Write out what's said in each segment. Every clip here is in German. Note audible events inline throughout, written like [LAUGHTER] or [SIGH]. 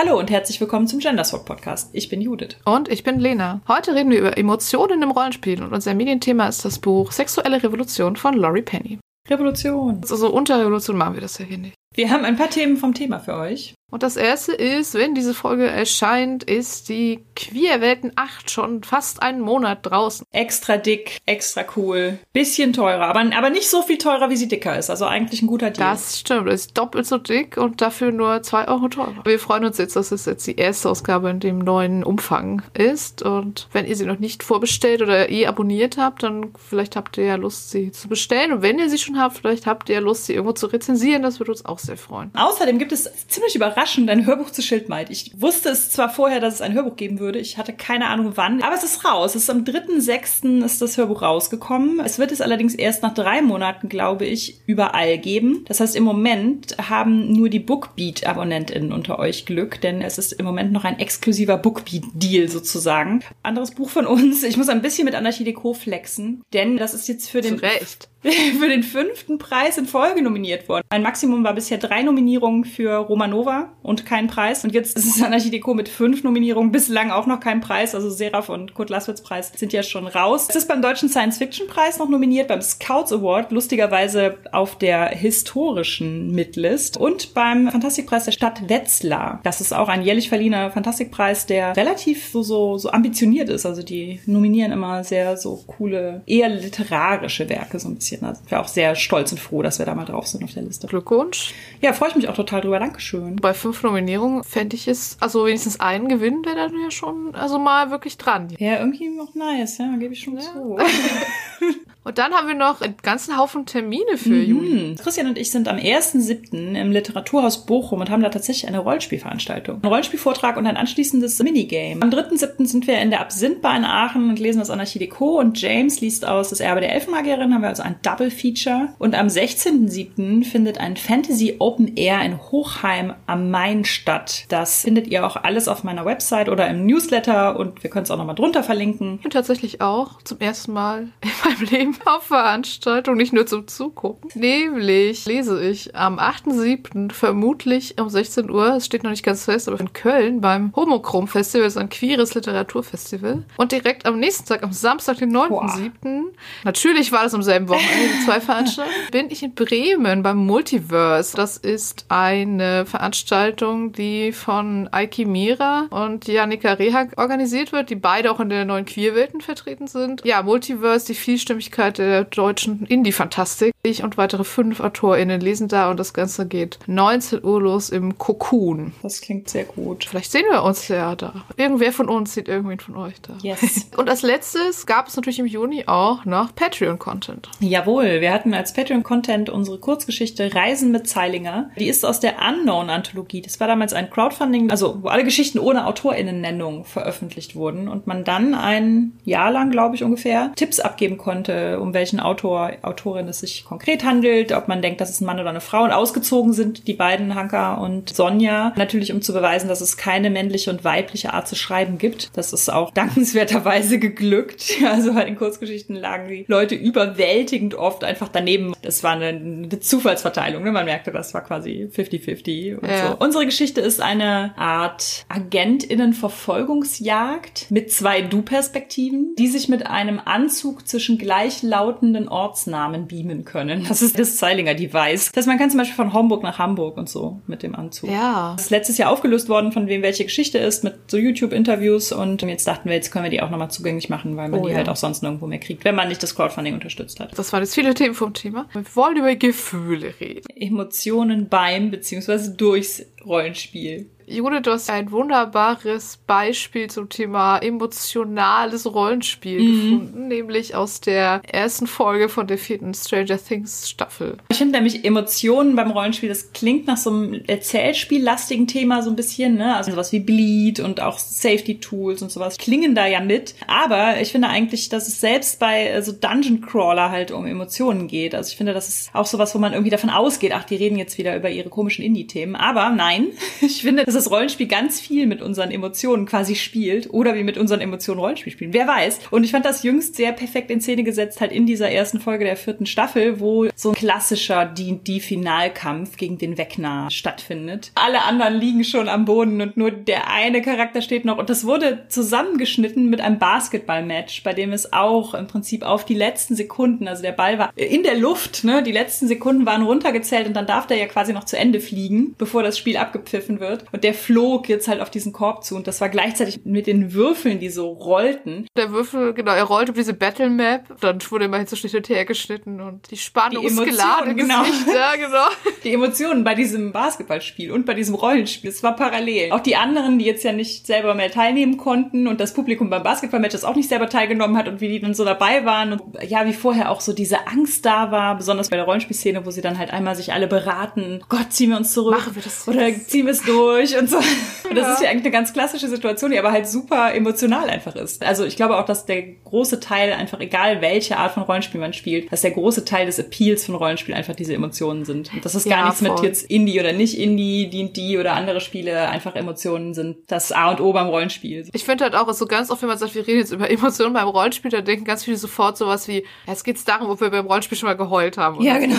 Hallo und herzlich willkommen zum Genderswap Podcast. Ich bin Judith. Und ich bin Lena. Heute reden wir über Emotionen im Rollenspiel und unser Medienthema ist das Buch Sexuelle Revolution von Laurie Penny. Revolution. Also unter Revolution machen wir das ja hier nicht. Wir haben ein paar Themen vom Thema für euch. Und das erste ist, wenn diese Folge erscheint, ist die Queerwelten 8 schon fast einen Monat draußen. Extra dick, extra cool, bisschen teurer, aber, aber nicht so viel teurer, wie sie dicker ist. Also eigentlich ein guter Deal. Das stimmt, ist doppelt so dick und dafür nur 2 Euro teurer. Wir freuen uns jetzt, dass es jetzt die erste Ausgabe in dem neuen Umfang ist. Und wenn ihr sie noch nicht vorbestellt oder eh abonniert habt, dann vielleicht habt ihr ja Lust, sie zu bestellen. Und wenn ihr sie schon habt, vielleicht habt ihr ja Lust, sie irgendwo zu rezensieren. Das würde uns auch sehr freuen. Außerdem gibt es ziemlich überraschend überraschend ein Hörbuch zu Schildmaid. Ich wusste es zwar vorher, dass es ein Hörbuch geben würde. Ich hatte keine Ahnung wann. Aber es ist raus. Es ist am 3.6. ist das Hörbuch rausgekommen. Es wird es allerdings erst nach drei Monaten, glaube ich, überall geben. Das heißt, im Moment haben nur die Bookbeat-AbonnentInnen unter euch Glück, denn es ist im Moment noch ein exklusiver Bookbeat-Deal sozusagen. Anderes Buch von uns. Ich muss ein bisschen mit Anarchie Deco flexen, denn das ist jetzt für den... Zu Recht. [LAUGHS] für den fünften Preis in Folge nominiert worden. Ein Maximum war bisher drei Nominierungen für Romanova und kein Preis. Und jetzt ist es Anarchie Deco mit fünf Nominierungen, bislang auch noch kein Preis. Also Seraph und Kurt Laswitz Preis sind ja schon raus. Es ist beim Deutschen Science Fiction Preis noch nominiert, beim Scouts Award, lustigerweise auf der historischen Midlist und beim Fantastikpreis der Stadt Wetzlar. Das ist auch ein jährlich verliehener Fantastikpreis, der relativ so, so, so ambitioniert ist. Also die nominieren immer sehr so coole, eher literarische Werke so ein bisschen bisschen. Da sind wir auch sehr stolz und froh, dass wir da mal drauf sind auf der Liste. Glückwunsch. Ja, freue ich mich auch total drüber. Dankeschön. Bei fünf Nominierungen fände ich es, also wenigstens einen Gewinn wäre dann ja schon, also mal wirklich dran. Ja, irgendwie noch nice, ja, gebe ich schon ja. zu. [LAUGHS] [LAUGHS] Und dann haben wir noch einen ganzen Haufen Termine für mhm. Juli. Christian und ich sind am 1.7. im Literaturhaus Bochum und haben da tatsächlich eine Rollspielveranstaltung. Ein Rollspielvortrag und ein anschließendes Minigame. Am 3.7. sind wir in der Absinthbar in Aachen und lesen das Anarchie Deco und James liest aus Das Erbe der Elfenmagierin. Haben wir also ein Double Feature. Und am 16.7. findet ein Fantasy Open Air in Hochheim am Main statt. Das findet ihr auch alles auf meiner Website oder im Newsletter und wir können es auch nochmal drunter verlinken. Und tatsächlich auch zum ersten Mal [LAUGHS] meinem [LAUGHS] Leben auf Veranstaltung, nicht nur zum Zugucken. Nämlich lese ich am 8.7. vermutlich um 16 Uhr, es steht noch nicht ganz fest, aber in Köln beim Homochrom Festival, das ist ein queeres Literaturfestival. Und direkt am nächsten Tag, am Samstag, den 9.7., natürlich war das am selben Wochenende, zwei [LAUGHS] Veranstaltungen, bin ich in Bremen beim Multiverse. Das ist eine Veranstaltung, die von Aiki Mira und Janika Rehak organisiert wird, die beide auch in der neuen Queerwelten vertreten sind. Ja, Multiverse, die Vielstimmigkeit der deutschen Indie-Fantastik. Ich und weitere fünf AutorInnen lesen da und das Ganze geht 19 Uhr los im Cocoon. Das klingt sehr gut. Vielleicht sehen wir uns ja da. Irgendwer von uns sieht irgendwen von euch da. Yes. [LAUGHS] Und als letztes gab es natürlich im Juni auch noch Patreon-Content. Jawohl, wir hatten als Patreon-Content unsere Kurzgeschichte Reisen mit Zeilinger. Die ist aus der Unknown-Anthologie. Das war damals ein Crowdfunding, also wo alle Geschichten ohne AutorInnen-Nennung veröffentlicht wurden und man dann ein Jahr lang, glaube ich, ungefähr Tipps abgeben konnte, um welchen Autor, Autorin es sich konkret handelt, ob man denkt, dass es ein Mann oder eine Frau und ausgezogen sind die beiden, Hanka und Sonja. Natürlich, um zu beweisen, dass es keine männliche und weibliche Art zu schreiben gibt. Das ist auch [LAUGHS] dankenswerterweise geglückt. Also bei den Kurzgeschichten lagen die Leute überwältigend oft einfach daneben. Das war eine, eine Zufallsverteilung. Ne? Man merkte, das war quasi 50-50 und ja. so. Unsere Geschichte ist eine Art AgentInnen-Verfolgungsjagd mit zwei Du-Perspektiven, die sich mit einem Anzug zwischen gleich lautenden Ortsnamen beamen können. Das ist das Zeilinger Device. Das heißt, man kann zum Beispiel von Homburg nach Hamburg und so mit dem Anzug. Ja. Das ist letztes Jahr aufgelöst worden, von wem welche Geschichte ist, mit so YouTube-Interviews und jetzt dachten wir, jetzt können wir die auch nochmal zugänglich machen, weil man oh, die ja. halt auch sonst nirgendwo mehr kriegt, wenn man nicht das Crowdfunding unterstützt hat. Das waren jetzt viele Themen vom Thema. Wir wollen über Gefühle reden. Emotionen beim bzw. durchs Rollenspiel. Judith, du hast ein wunderbares Beispiel zum Thema emotionales Rollenspiel mhm. gefunden, nämlich aus der ersten Folge von der vierten Stranger Things Staffel. Ich finde nämlich Emotionen beim Rollenspiel, das klingt nach so einem Erzählspiellastigen Thema so ein bisschen, ne? Also sowas wie Bleed und auch Safety Tools und sowas klingen da ja mit. Aber ich finde eigentlich, dass es selbst bei äh, so Dungeon Crawler halt um Emotionen geht. Also ich finde, das ist auch sowas, wo man irgendwie davon ausgeht, ach, die reden jetzt wieder über ihre komischen Indie-Themen. Aber nein. [LAUGHS] Ich finde, dass das Rollenspiel ganz viel mit unseren Emotionen quasi spielt oder wie mit unseren Emotionen Rollenspiel spielen. Wer weiß. Und ich fand das jüngst sehr perfekt in Szene gesetzt, halt in dieser ersten Folge der vierten Staffel, wo so ein klassischer D&D-Finalkampf gegen den Wegner stattfindet. Alle anderen liegen schon am Boden und nur der eine Charakter steht noch. Und das wurde zusammengeschnitten mit einem Basketball-Match, bei dem es auch im Prinzip auf die letzten Sekunden, also der Ball war in der Luft, ne, die letzten Sekunden waren runtergezählt und dann darf der ja quasi noch zu Ende fliegen, bevor das Spiel abgepfiffen wird. Und der flog jetzt halt auf diesen Korb zu und das war gleichzeitig mit den Würfeln, die so rollten. Der Würfel, genau, er rollte auf diese Battle Map, dann wurde immer so Schnitt und her geschnitten und die Spannung Die ist geladen. Genau. [LAUGHS] Ja, genau. Die Emotionen bei diesem Basketballspiel und bei diesem Rollenspiel, es war parallel. Auch die anderen, die jetzt ja nicht selber mehr teilnehmen konnten und das Publikum beim Basketballmatch das auch nicht selber teilgenommen hat und wie die dann so dabei waren und ja, wie vorher auch so diese Angst da war, besonders bei der Rollenspielszene, wo sie dann halt einmal sich alle beraten, Gott, ziehen wir uns zurück Machen wir das oder jetzt? ziehen wir es durch und so. Und [LAUGHS] das Ja. ist ja eigentlich eine ganz klassische Situation, die aber halt super emotional einfach ist. Also ich glaube auch, dass der große Teil einfach, egal welche Art von Rollenspiel man spielt, dass der große Teil des Appeals von Rollenspiel einfach diese Emotionen sind. Und dass es gar Ja, nichts mit voll. jetzt Indie oder nicht Indie, D&D oder andere Spiele einfach Emotionen sind. Das A und O beim Rollenspiel. Ich finde halt auch, so ganz oft, wenn man sagt, wir reden jetzt über Emotionen beim Rollenspiel, da denken ganz viele sofort sowas wie, ja, jetzt geht's darum, ob wir beim Rollenspiel schon mal geheult haben. so. genau.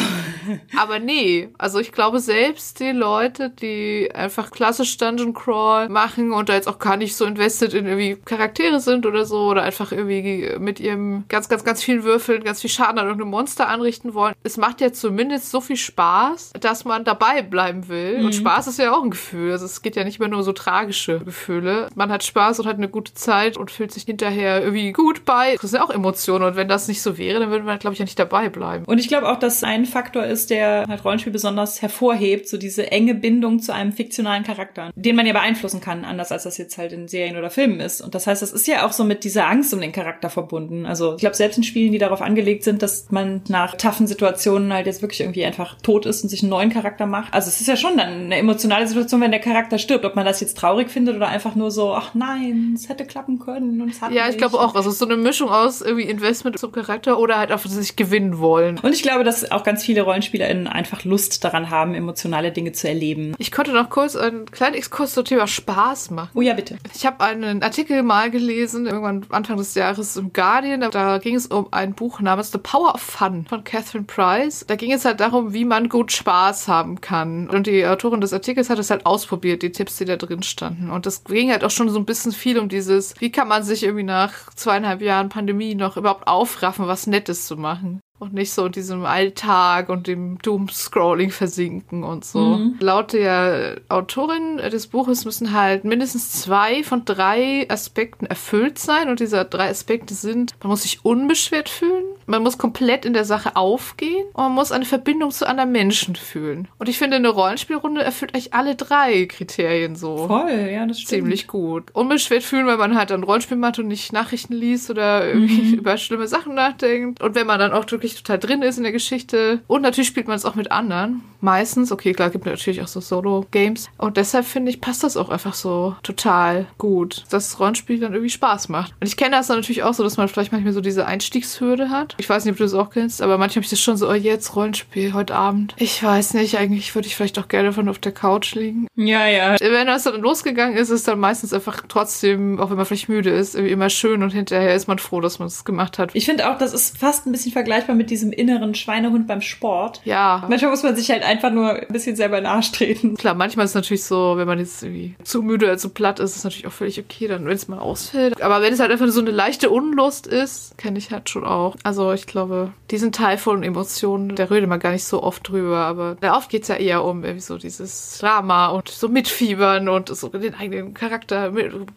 Aber nee, also ich glaube selbst die Leute, die einfach klassisch Dungeon Crawl machen und da jetzt auch gar nicht so invested in irgendwie Charaktere sind oder so oder einfach irgendwie mit ihrem ganz, ganz, ganz vielen Würfeln ganz viel Schaden an irgendeinem Monster anrichten wollen. Es macht ja zumindest so viel Spaß, dass man dabei bleiben will. Und Spaß ist ja auch ein Gefühl. Also es geht ja nicht mehr nur so tragische Gefühle. Man hat Spaß und hat eine gute Zeit und fühlt sich hinterher irgendwie gut bei. Das sind ja auch Emotionen. Und wenn das nicht so wäre, dann würde man, glaube ich, ja nicht dabei bleiben. Und ich glaube auch, dass ein Faktor ist, der halt Rollenspiel besonders hervorhebt, so diese enge Bindung zu einem fiktionalen Charakter, den man ja beeinflussen kann, anders als das jetzt halt in Serien oder Filmen ist. Und das heißt, das ist ja auch so mit dieser Angst um den Charakter verbunden. Also ich glaube, selbst in Spielen, die darauf angelegt sind, dass man nach taffen Situationen halt jetzt wirklich irgendwie einfach tot ist und sich einen neuen Charakter macht. Also es ist ja schon dann eine emotionale Situation, wenn der Charakter stirbt, ob man das jetzt traurig findet oder einfach nur so, ach nein, es hätte klappen können und es hat Ja, ich glaube auch. Also es ist so eine Mischung aus irgendwie Investment zum Charakter oder halt einfach sich gewinnen wollen. Und ich glaube, dass auch ganz viele RollenspielerInnen einfach Lust daran haben, emotionale Dinge zu erleben. Ich konnte noch kurz einen kleinen Exkurs zum Thema Spaß machen. Oh ja, bitte. Ich habe einen Artikel mal gelesen, irgendwann Anfang des Jahres im Guardian. Da ging es um ein Buch namens The Power of Fun von Catherine Price. Da ging es halt darum, wie man gut Spaß haben kann. Und die Autorin des Artikels hat es halt ausprobiert, die Tipps, die da drin standen. Und das ging halt auch schon so ein bisschen viel um dieses, wie kann man sich irgendwie nach zweieinhalb Jahren Pandemie noch überhaupt aufraffen, was Nettes zu machen. Und nicht so in diesem Alltag und dem Doom-Scrolling versinken und so. Laut der Autorin des Buches müssen halt mindestens zwei von drei Aspekten erfüllt sein. Und diese drei Aspekte sind, man muss sich unbeschwert fühlen, man muss komplett in der Sache aufgehen und man muss eine Verbindung zu anderen Menschen fühlen. Und ich finde, eine Rollenspielrunde erfüllt eigentlich alle drei Kriterien so Voll, ja, das stimmt. ziemlich gut. Unbeschwert fühlen, weil man halt dann Rollenspiel macht und nicht Nachrichten liest oder irgendwie [LAUGHS] über schlimme Sachen nachdenkt. Und wenn man dann auch wirklich total drin ist in der Geschichte. Und natürlich spielt man es auch mit anderen. Meistens. Okay, klar, gibt natürlich auch so Solo-Games. Und deshalb finde ich, passt das auch einfach so total gut, dass das Rollenspiel dann irgendwie Spaß macht. Und ich kenne das dann natürlich auch so, dass man vielleicht manchmal so diese Einstiegshürde hat. Ich weiß nicht, ob du das auch kennst, aber manchmal habe ich das schon so, oh, jetzt Rollenspiel heute Abend. Ich weiß nicht, eigentlich würde ich vielleicht auch gerne von auf der Couch liegen. Ja, ja. Wenn das dann losgegangen ist, ist dann meistens einfach trotzdem, auch wenn man vielleicht müde ist, irgendwie immer schön und hinterher ist man froh, dass man es gemacht hat. Ich finde auch, das ist fast ein bisschen vergleichbar mit diesem inneren Schweinehund beim Sport. Ja. Manchmal muss man sich halt einfach nur ein bisschen selber in den Arsch treten. Klar, manchmal ist es natürlich so, wenn man jetzt irgendwie zu müde oder zu platt ist, ist es natürlich auch völlig okay, dann wenn es mal ausfällt. Aber wenn es halt einfach so eine leichte Unlust ist, kenne ich halt schon auch. Also ich glaube, diesen Teil von Emotionen, da redet man gar nicht so oft drüber, aber da oft geht's ja eher um irgendwie so dieses Drama und so mitfiebern und so den eigenen Charakter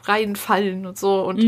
reinfallen und so. Und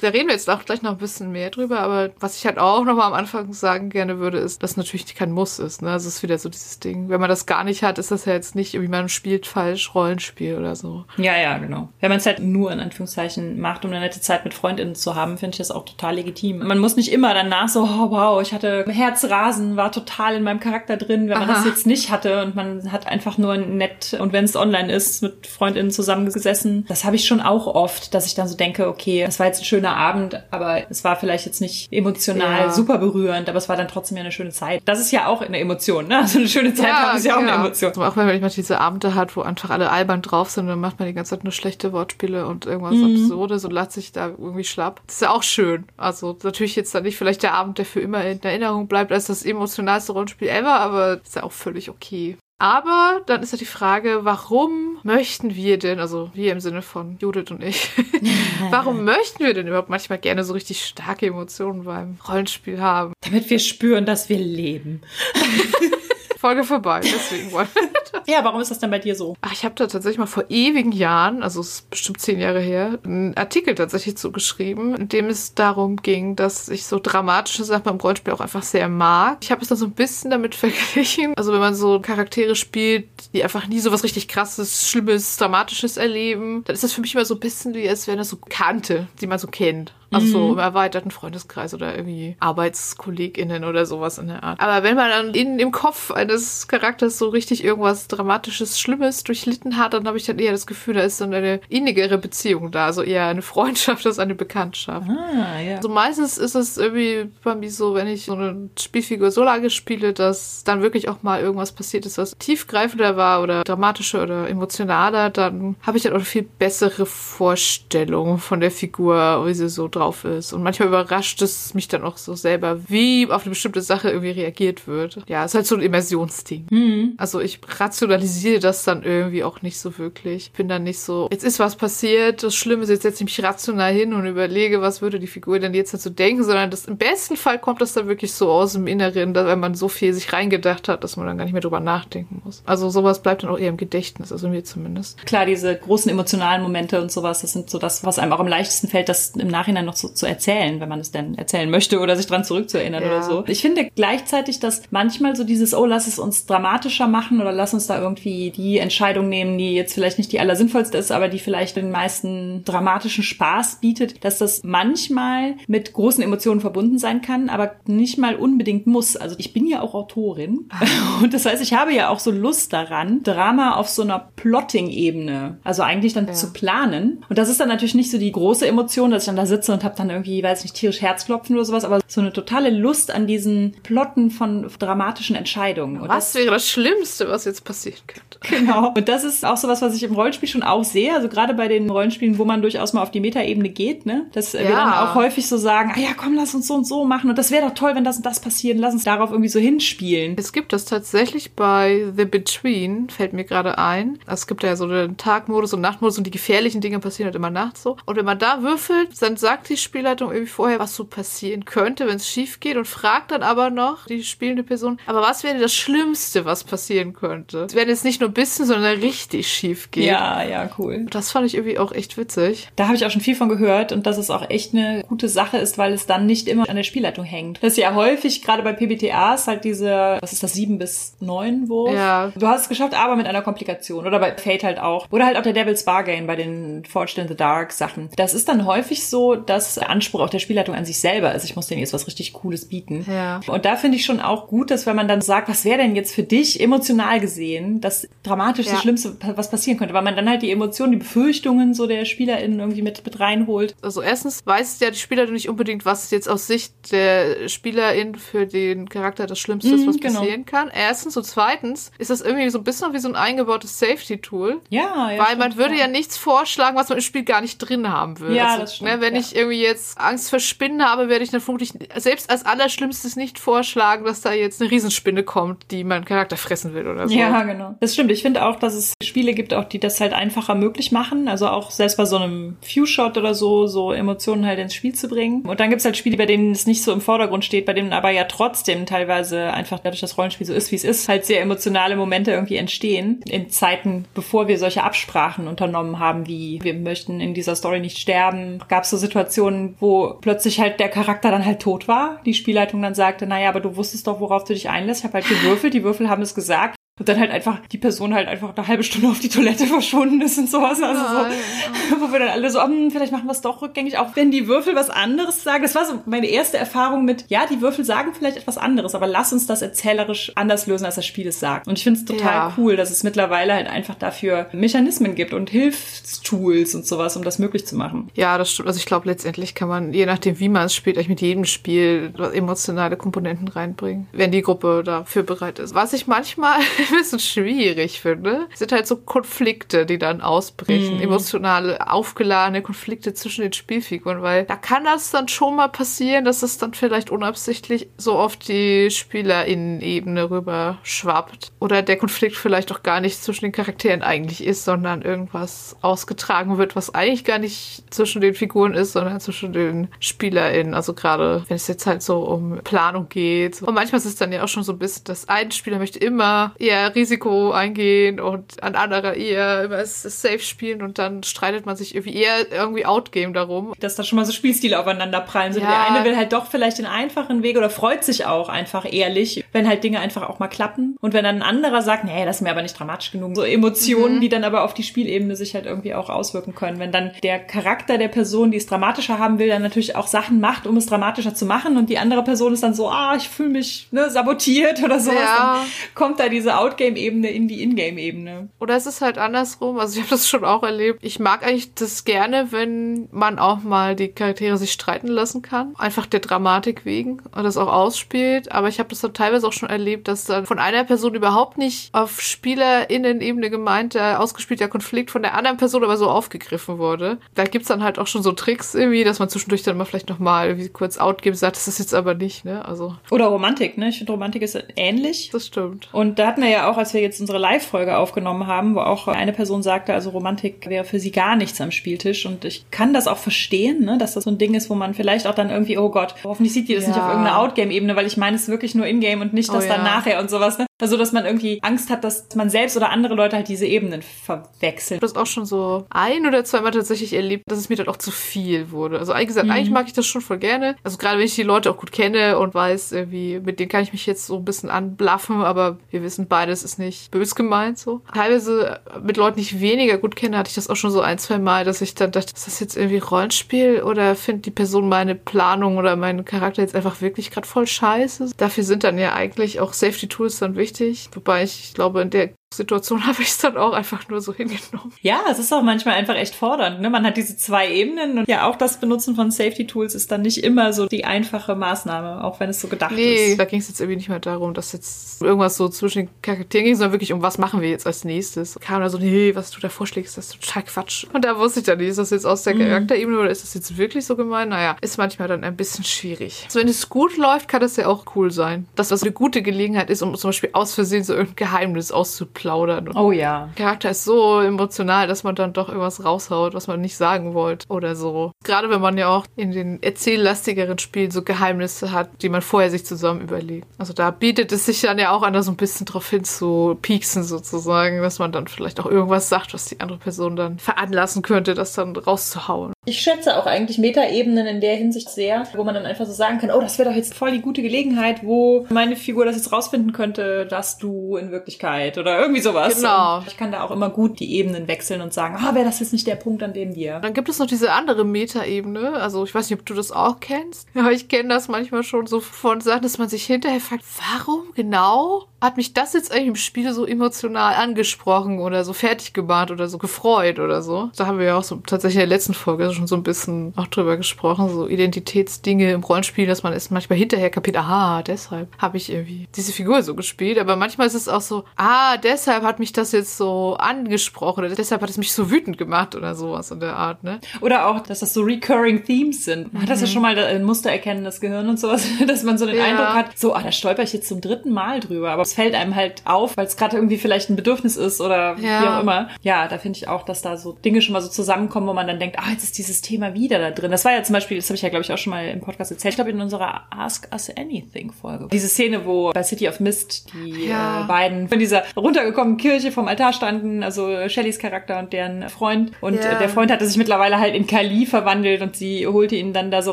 da reden wir jetzt auch gleich noch ein bisschen mehr drüber, aber was ich halt auch noch mal am Anfang sagen gerne würde, ist, dass natürlich kein Muss ist. Ne? Also es ist wieder so dieses Ding. Wenn man das gar nicht hat, ist das ja jetzt nicht irgendwie man spielt falsch Rollenspiel oder so. Ja, ja, genau. Wenn man es halt nur in Anführungszeichen macht, um eine nette Zeit mit FreundInnen zu haben, finde ich das auch total legitim. Man muss nicht immer danach so, oh wow, ich hatte Herzrasen, war total in meinem Charakter drin, wenn man Aha. das jetzt nicht hatte und man hat einfach nur nett und wenn es online ist, mit Freundinnen zusammengesessen. Das habe ich schon auch oft, dass ich dann so denke, okay, das war jetzt ein schöner Abend, aber es war vielleicht jetzt nicht emotional Ja. super berührend, aber es war dann trotzdem ja eine schöne Zeit. Das ist ja auch eine Emotion, ne? Also eine schöne Zeit haben ist ja auch eine Emotion. Also auch wenn man diese Abende hat, wo einfach alle albern drauf sind, dann macht man die ganze Zeit nur schlechte Wortspiele und irgendwas Mhm. Absurdes und lässt sich da irgendwie schlapp. Das ist ja auch schön. Also natürlich jetzt dann nicht vielleicht der Abend, der für immer in Erinnerung bleibt als das emotionalste Rollenspiel ever, aber ist ja auch völlig okay. Aber dann ist ja die Frage, warum möchten wir denn, also wir im Sinne von Judith und ich, [LAUGHS] warum möchten wir denn überhaupt manchmal gerne so richtig starke Emotionen beim Rollenspiel haben? Damit wir spüren, dass wir leben. [LAUGHS] Folge vorbei, deswegen wollen wir Ja, warum ist das denn bei dir so? Ach, ich habe da tatsächlich mal vor ewigen Jahren, also es ist bestimmt zehn Jahre her, einen Artikel tatsächlich zugeschrieben, in dem es darum ging, dass ich so dramatische Sachen beim Rollenspiel auch einfach sehr mag. Ich habe es dann so ein bisschen damit [LAUGHS] verglichen. Also wenn man so Charaktere spielt, die einfach nie so was richtig krasses, schlimmes, dramatisches erleben, dann ist das für mich immer so ein bisschen wie, als wären das so Kante, die man so kennt. Also so im erweiterten Freundeskreis oder irgendwie ArbeitskollegInnen oder sowas in der Art. Aber wenn man dann in dem Kopf eines Charakters so richtig irgendwas Dramatisches, Schlimmes durchlitten hat, dann habe ich dann eher das Gefühl, da ist dann eine innigere Beziehung da. Also eher eine Freundschaft [LAUGHS] als eine Bekanntschaft. Ah, ja. Also meistens ist es irgendwie bei mir so, wenn ich so eine Spielfigur so lange spiele, dass dann wirklich auch mal irgendwas passiert ist, was tiefgreifender war oder dramatischer oder emotionaler, dann habe ich dann auch eine viel bessere Vorstellung von der Figur, wie sie so drauf ist. Und manchmal überrascht es mich dann auch so selber, wie auf eine bestimmte Sache irgendwie reagiert wird. Ja, ist halt so ein Immersionsding. Mhm. Also ich rationalisiere das dann irgendwie auch nicht so wirklich. Ich bin dann nicht so, jetzt ist was passiert, das Schlimme ist, jetzt setze ich mich rational hin und überlege, was würde die Figur denn jetzt dazu denken, sondern das, im besten Fall kommt das dann wirklich so aus dem Inneren, dass, wenn man so viel sich reingedacht hat, dass man dann gar nicht mehr drüber nachdenken muss. Also sowas bleibt dann auch eher im Gedächtnis, also mir zumindest. Klar, diese großen emotionalen Momente und sowas, das sind so das, was einem auch am leichtesten fällt, das im Nachhinein noch so zu erzählen, wenn man es denn erzählen möchte oder sich dran zurückzuerinnern Ja. oder so. Ich finde gleichzeitig, dass manchmal so dieses, oh, lass es uns dramatischer machen oder lass uns da irgendwie die Entscheidung nehmen, die jetzt vielleicht nicht die allersinnvollste ist, aber die vielleicht den meisten dramatischen Spaß bietet, dass das manchmal mit großen Emotionen verbunden sein kann, aber nicht mal unbedingt muss. Also ich bin ja auch Autorin [LAUGHS] und das heißt, ich habe ja auch so Lust daran, Drama auf so einer Plotting-Ebene, also eigentlich dann Ja. zu planen. Und das ist dann natürlich nicht so die große Emotion, dass ich dann da sitze und habe dann irgendwie, weiß nicht, tierisch Herzklopfen oder sowas, aber so eine totale Lust an diesen Plotten von dramatischen Entscheidungen. Und Was wäre das Schlimmste, was jetzt passieren könnte? [LAUGHS] Genau. Und das ist auch sowas, was ich im Rollenspiel schon auch sehe. Also gerade bei den Rollenspielen, wo man durchaus mal auf die Metaebene geht, ne? Dass äh, wir Ja. dann auch häufig so sagen, ah ja, komm, lass uns so und so machen. Und das wäre doch toll, wenn das und das passiert. Lass uns darauf irgendwie so hinspielen. Es gibt das tatsächlich bei The Between, fällt mir gerade ein. Es gibt ja so den Tagmodus und Nachtmodus und die gefährlichen Dinge passieren halt immer nachts so. Und wenn man da würfelt, dann sagt die Spielleitung irgendwie vorher, was so passieren könnte, wenn es schief geht und fragt dann aber noch die spielende Person, aber was wäre das Schlimmste, was passieren könnte? Wenn es nicht nur ein bisschen, sondern richtig schief geht. Ja, ja, cool. Das fand ich irgendwie auch echt witzig. Da habe ich auch schon viel von gehört und dass es auch echt eine gute Sache ist, weil es dann nicht immer an der Spielleitung hängt. Das ist ja häufig, gerade bei PBTAs, halt diese, was ist das, sieben bis neun Wurf. Ja. Du hast es geschafft, aber mit einer Komplikation. Oder bei Fate halt auch. Oder halt auch der Devil's Bargain bei den Forged in the Dark Sachen. Das ist dann häufig so, dass der Anspruch auch der Spielleitung an sich selber ist. Ich muss denen jetzt was richtig Cooles bieten. Ja. Und da finde ich schon auch gut, dass wenn man dann sagt, was wäre denn jetzt für dich emotional gesehen das dramatischste, Ja. Schlimmste, was passieren könnte, weil man dann halt die Emotionen, die Befürchtungen so der SpielerInnen irgendwie mit, mit reinholt. Also erstens weiß ja die Spielerin nicht unbedingt, was jetzt aus Sicht der Spielerin für den Charakter das Schlimmste ist, Mhm, was genau. passieren kann. Erstens und zweitens ist das irgendwie so ein bisschen wie so ein eingebautes Safety-Tool. Ja, ja. Weil man stimmt, würde ja nichts vorschlagen, was man im Spiel gar nicht drin haben will. Ja, also, das stimmt, Ne, wenn ja. ich irgendwie jetzt Angst vor Spinnen habe, werde ich dann vermutlich selbst als Allerschlimmstes nicht vorschlagen, dass da jetzt eine Riesenspinne kommt, die meinen Charakter fressen will oder so. Ja, genau. Das stimmt. Ich finde auch, dass es Spiele gibt, auch die das halt einfacher möglich machen. Also auch selbst bei so einem Few-Shot oder so, so Emotionen halt ins Spiel zu bringen. Und dann gibt's halt Spiele, bei denen es nicht so im Vordergrund steht, bei denen aber ja trotzdem teilweise einfach dadurch das Rollenspiel so ist, wie es ist, halt sehr emotionale Momente irgendwie entstehen. In Zeiten, bevor wir solche Absprachen unternommen haben, wie wir möchten in dieser Story nicht sterben, gab's so Situationen, wo plötzlich halt der Charakter dann halt tot war. Die Spielleitung dann sagte, naja, aber du wusstest doch, worauf du dich einlässt. Ich habe halt gewürfelt, die Würfel haben es gesagt. Und dann halt einfach die Person halt einfach eine halbe Stunde auf die Toilette [LAUGHS] verschwunden ist und sowas. Also so, wo wir dann alle so, hm, vielleicht machen wir es doch rückgängig, auch wenn die Würfel was anderes sagen. Das war so meine erste Erfahrung mit, ja, die Würfel sagen vielleicht etwas anderes, aber lass uns das erzählerisch anders lösen, als das Spiel es sagt. Und ich finde es total ja. cool, dass es mittlerweile halt einfach dafür Mechanismen gibt und Hilfstools und sowas, um das möglich zu machen. Ja, das stimmt. Also ich glaube, letztendlich kann man, je nachdem, wie man es spielt, eigentlich mit jedem Spiel emotionale Komponenten reinbringen, wenn die Gruppe dafür bereit ist. Was ich manchmal [LAUGHS] bisschen schwierig finde, sind halt so Konflikte, die dann ausbrechen. Mm. Emotionale, aufgeladene Konflikte zwischen den Spielfiguren, weil da kann das dann schon mal passieren, dass es dann vielleicht unabsichtlich so auf die SpielerInnen-Ebene rüber schwappt. Oder der Konflikt vielleicht auch gar nicht zwischen den Charakteren eigentlich ist, sondern irgendwas ausgetragen wird, was eigentlich gar nicht zwischen den Figuren ist, sondern zwischen den SpielerInnen. Also gerade, wenn es jetzt halt so um Planung geht. Und manchmal ist es dann ja auch schon so ein bisschen, dass ein Spieler möchte immer eher Risiko eingehen und ein anderer eher immer safe spielen und dann streitet man sich irgendwie eher irgendwie outgame darum. Dass da schon mal so Spielstile aufeinander prallen. So ja. der eine will halt doch vielleicht den einfachen Weg oder freut sich auch einfach ehrlich, wenn halt Dinge einfach auch mal klappen. Und wenn dann ein anderer sagt, nee, das ist mir aber nicht dramatisch genug. So Emotionen, mhm. die dann aber auf die Spielebene sich halt irgendwie auch auswirken können. Wenn dann der Charakter der Person, die es dramatischer haben will, dann natürlich auch Sachen macht, um es dramatischer zu machen und die andere Person ist dann so, ah, ich fühle mich ne, sabotiert oder sowas. Ja. Dann kommt da diese Outgame-Ebene in die Ingame-Ebene. Oder es ist halt andersrum. Also ich habe das schon auch erlebt. Ich mag eigentlich das gerne, wenn man auch mal die Charaktere sich streiten lassen kann. Einfach der Dramatik wegen und das auch ausspielt. Aber ich habe das dann teilweise auch schon erlebt, dass dann von einer Person überhaupt nicht auf SpielerInnen-Ebene gemeint, der ausgespielter Konflikt von der anderen Person aber so aufgegriffen wurde. Da gibt's dann halt auch schon so Tricks irgendwie, dass man zwischendurch dann mal vielleicht nochmal irgendwie kurz outgibt, sagt, das ist jetzt aber nicht, ne? Also. Oder Romantik, ne? Ich finde Romantik ist ähnlich. Das stimmt. Und da hatten wir ja auch, als wir jetzt unsere Live-Folge aufgenommen haben, wo auch eine Person sagte, also Romantik wäre für sie gar nichts am Spieltisch. Und ich kann das auch verstehen, ne? dass das so ein Ding ist, wo man vielleicht auch dann irgendwie, oh Gott, hoffentlich sieht die das ja. nicht auf irgendeiner Outgame-Ebene, weil ich meine es wirklich nur Ingame und nicht das oh, dann ja. nachher und sowas. Ne? Also, dass man irgendwie Angst hat, dass man selbst oder andere Leute halt diese Ebenen verwechseln. Ich habe das auch schon so ein oder zweimal tatsächlich erlebt, dass es mir dann auch zu viel wurde. Also, eigentlich gesagt, mhm. eigentlich mag ich das schon voll gerne. Also, gerade wenn ich die Leute auch gut kenne und weiß, irgendwie, mit denen kann ich mich jetzt so ein bisschen anblaffen, aber wir wissen beides ist nicht bös gemeint, so. Teilweise mit Leuten, die ich weniger gut kenne, hatte ich das auch schon so ein, zwei Mal, dass ich dann dachte, ist das jetzt irgendwie Rollenspiel oder findet die Person meine Planung oder meinen Charakter jetzt einfach wirklich gerade voll scheiße? Dafür sind dann ja eigentlich auch Safety Tools dann wichtig. Wobei ich glaube, in der Situation [LAUGHS] habe ich es dann auch einfach nur so hingenommen. Ja, es ist auch manchmal einfach echt fordernd. Ne? Man hat diese zwei Ebenen und ja, auch das Benutzen von Safety Tools ist dann nicht immer so die einfache Maßnahme, auch wenn es so gedacht nee, ist. Nee, da ging es jetzt irgendwie nicht mehr darum, dass jetzt irgendwas so zwischen den Charakteren ging, sondern wirklich um was machen wir jetzt als nächstes. Kam da so, nee, was du da vorschlägst, das ist total Quatsch. Und da wusste ich dann nicht, ist das jetzt aus der mhm. Charakterebene oder ist das jetzt wirklich so gemein? Naja, ist manchmal dann ein bisschen schwierig. Also wenn es gut läuft, kann das ja auch cool sein. Das, was eine gute Gelegenheit ist, um zum Beispiel aus Versehen so irgendein Geheimnis auszuplaudern. Oh ja. Der Charakter ist so emotional, dass man dann doch irgendwas raushaut, was man nicht sagen wollte oder so. Gerade wenn man ja auch in den erzähllastigeren Spielen so Geheimnisse hat, die man vorher sich zusammen überlegt. Also da bietet es sich dann ja auch an, da so ein bisschen drauf hin zu pieksen sozusagen, dass man dann vielleicht auch irgendwas sagt, was die andere Person dann veranlassen könnte, das dann rauszuhauen. Ich schätze auch eigentlich Metaebenen in der Hinsicht sehr, wo man dann einfach so sagen kann, oh, das wäre doch jetzt voll die gute Gelegenheit, wo meine Figur das jetzt rausfinden könnte, dass du in Wirklichkeit oder irgendwie sowas. Genau. Und ich kann da auch immer gut die Ebenen wechseln und sagen, ah, oh, wäre das jetzt nicht der Punkt, an dem wir. Dann gibt es noch diese andere Metaebene, also ich weiß nicht, ob du das auch kennst, aber ich kenne das manchmal schon so von Sachen, dass man sich hinterher fragt, warum genau hat mich das jetzt eigentlich im Spiel so emotional angesprochen oder so fertig gemacht oder so gefreut oder so. Da haben wir ja auch so tatsächlich in der letzten Folge schon so ein bisschen auch drüber gesprochen, so Identitätsdinge im Rollenspiel, dass man es manchmal hinterher kapiert, aha, deshalb habe ich irgendwie diese Figur so gespielt. Aber manchmal ist es auch so, ah, deshalb hat mich das jetzt so angesprochen oder deshalb hat es mich so wütend gemacht oder sowas in der Art, ne? Oder auch, dass das so recurring Themes sind. Man hat das ja mhm. schon mal ein Muster erkennen, das Gehirn und sowas, [LAUGHS] dass man so den ja. Eindruck hat, so, ah, da stolper ich jetzt zum dritten Mal drüber. Aber fällt einem halt auf, weil es gerade irgendwie vielleicht ein Bedürfnis ist oder ja. wie auch immer. Ja, da finde ich auch, dass da so Dinge schon mal so zusammenkommen, wo man dann denkt, ah, jetzt ist dieses Thema wieder da drin. Das war ja zum Beispiel, das habe ich ja, glaube ich, auch schon mal im Podcast erzählt, ich glaube in unserer Ask Us Anything Folge. Diese Szene, wo bei City of Mist die ja. äh, beiden von dieser runtergekommenen Kirche vom Altar standen, also Shellys Charakter und deren Freund. Und ja. der Freund hatte sich mittlerweile halt in Kali verwandelt und sie holte ihn dann da so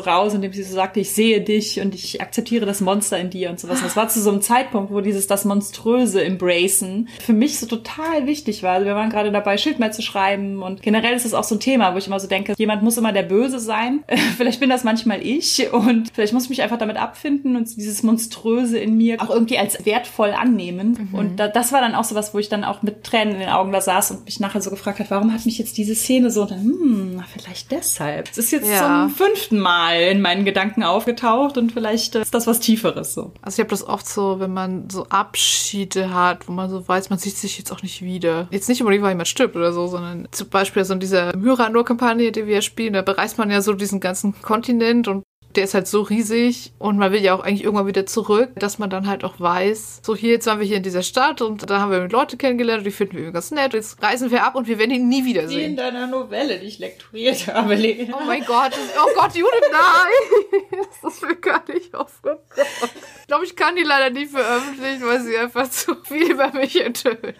raus, indem sie so sagte, ich sehe dich und ich akzeptiere das Monster in dir und sowas. Und das war zu so einem Zeitpunkt, wo dieses das Monströse embracen, für mich so total wichtig war. Also wir waren gerade dabei, Schildmail zu schreiben und generell ist es auch so ein Thema, wo ich immer so denke, jemand muss immer der Böse sein. [LAUGHS] vielleicht bin das manchmal ich und vielleicht muss ich mich einfach damit abfinden und dieses Monströse in mir auch irgendwie als wertvoll annehmen. Mhm. Und da, das war dann auch so was, wo ich dann auch mit Tränen in den Augen da saß und mich nachher so gefragt habe, warum hat mich jetzt diese Szene so, und dann, hm, vielleicht deshalb. Es ist jetzt ja. zum fünften Mal in meinen Gedanken aufgetaucht und vielleicht ist das was Tieferes so. Also ich habe das oft so, wenn man so Abschiede hat, wo man so weiß, man sieht sich jetzt auch nicht wieder. Jetzt nicht unbedingt, weil jemand stirbt oder so, sondern zum Beispiel so in dieser Myranur-Kampagne, die wir spielen, da bereist man ja so diesen ganzen Kontinent und der ist halt so riesig und man will ja auch eigentlich irgendwann wieder zurück, dass man dann halt auch weiß, so hier, jetzt waren wir hier in dieser Stadt und da haben wir Leute kennengelernt und die finden wir ganz nett. Jetzt reisen wir ab und wir werden ihn nie wiedersehen. Wie in deiner Novelle, die ich lektoriert habe. Oh mein Gott, oh Gott, Judith, nein! [LAUGHS] das ist mir gar nicht aufgekommen. Ich glaube, ich kann die leider nie veröffentlichen, weil sie einfach zu viel über mich enthüllt.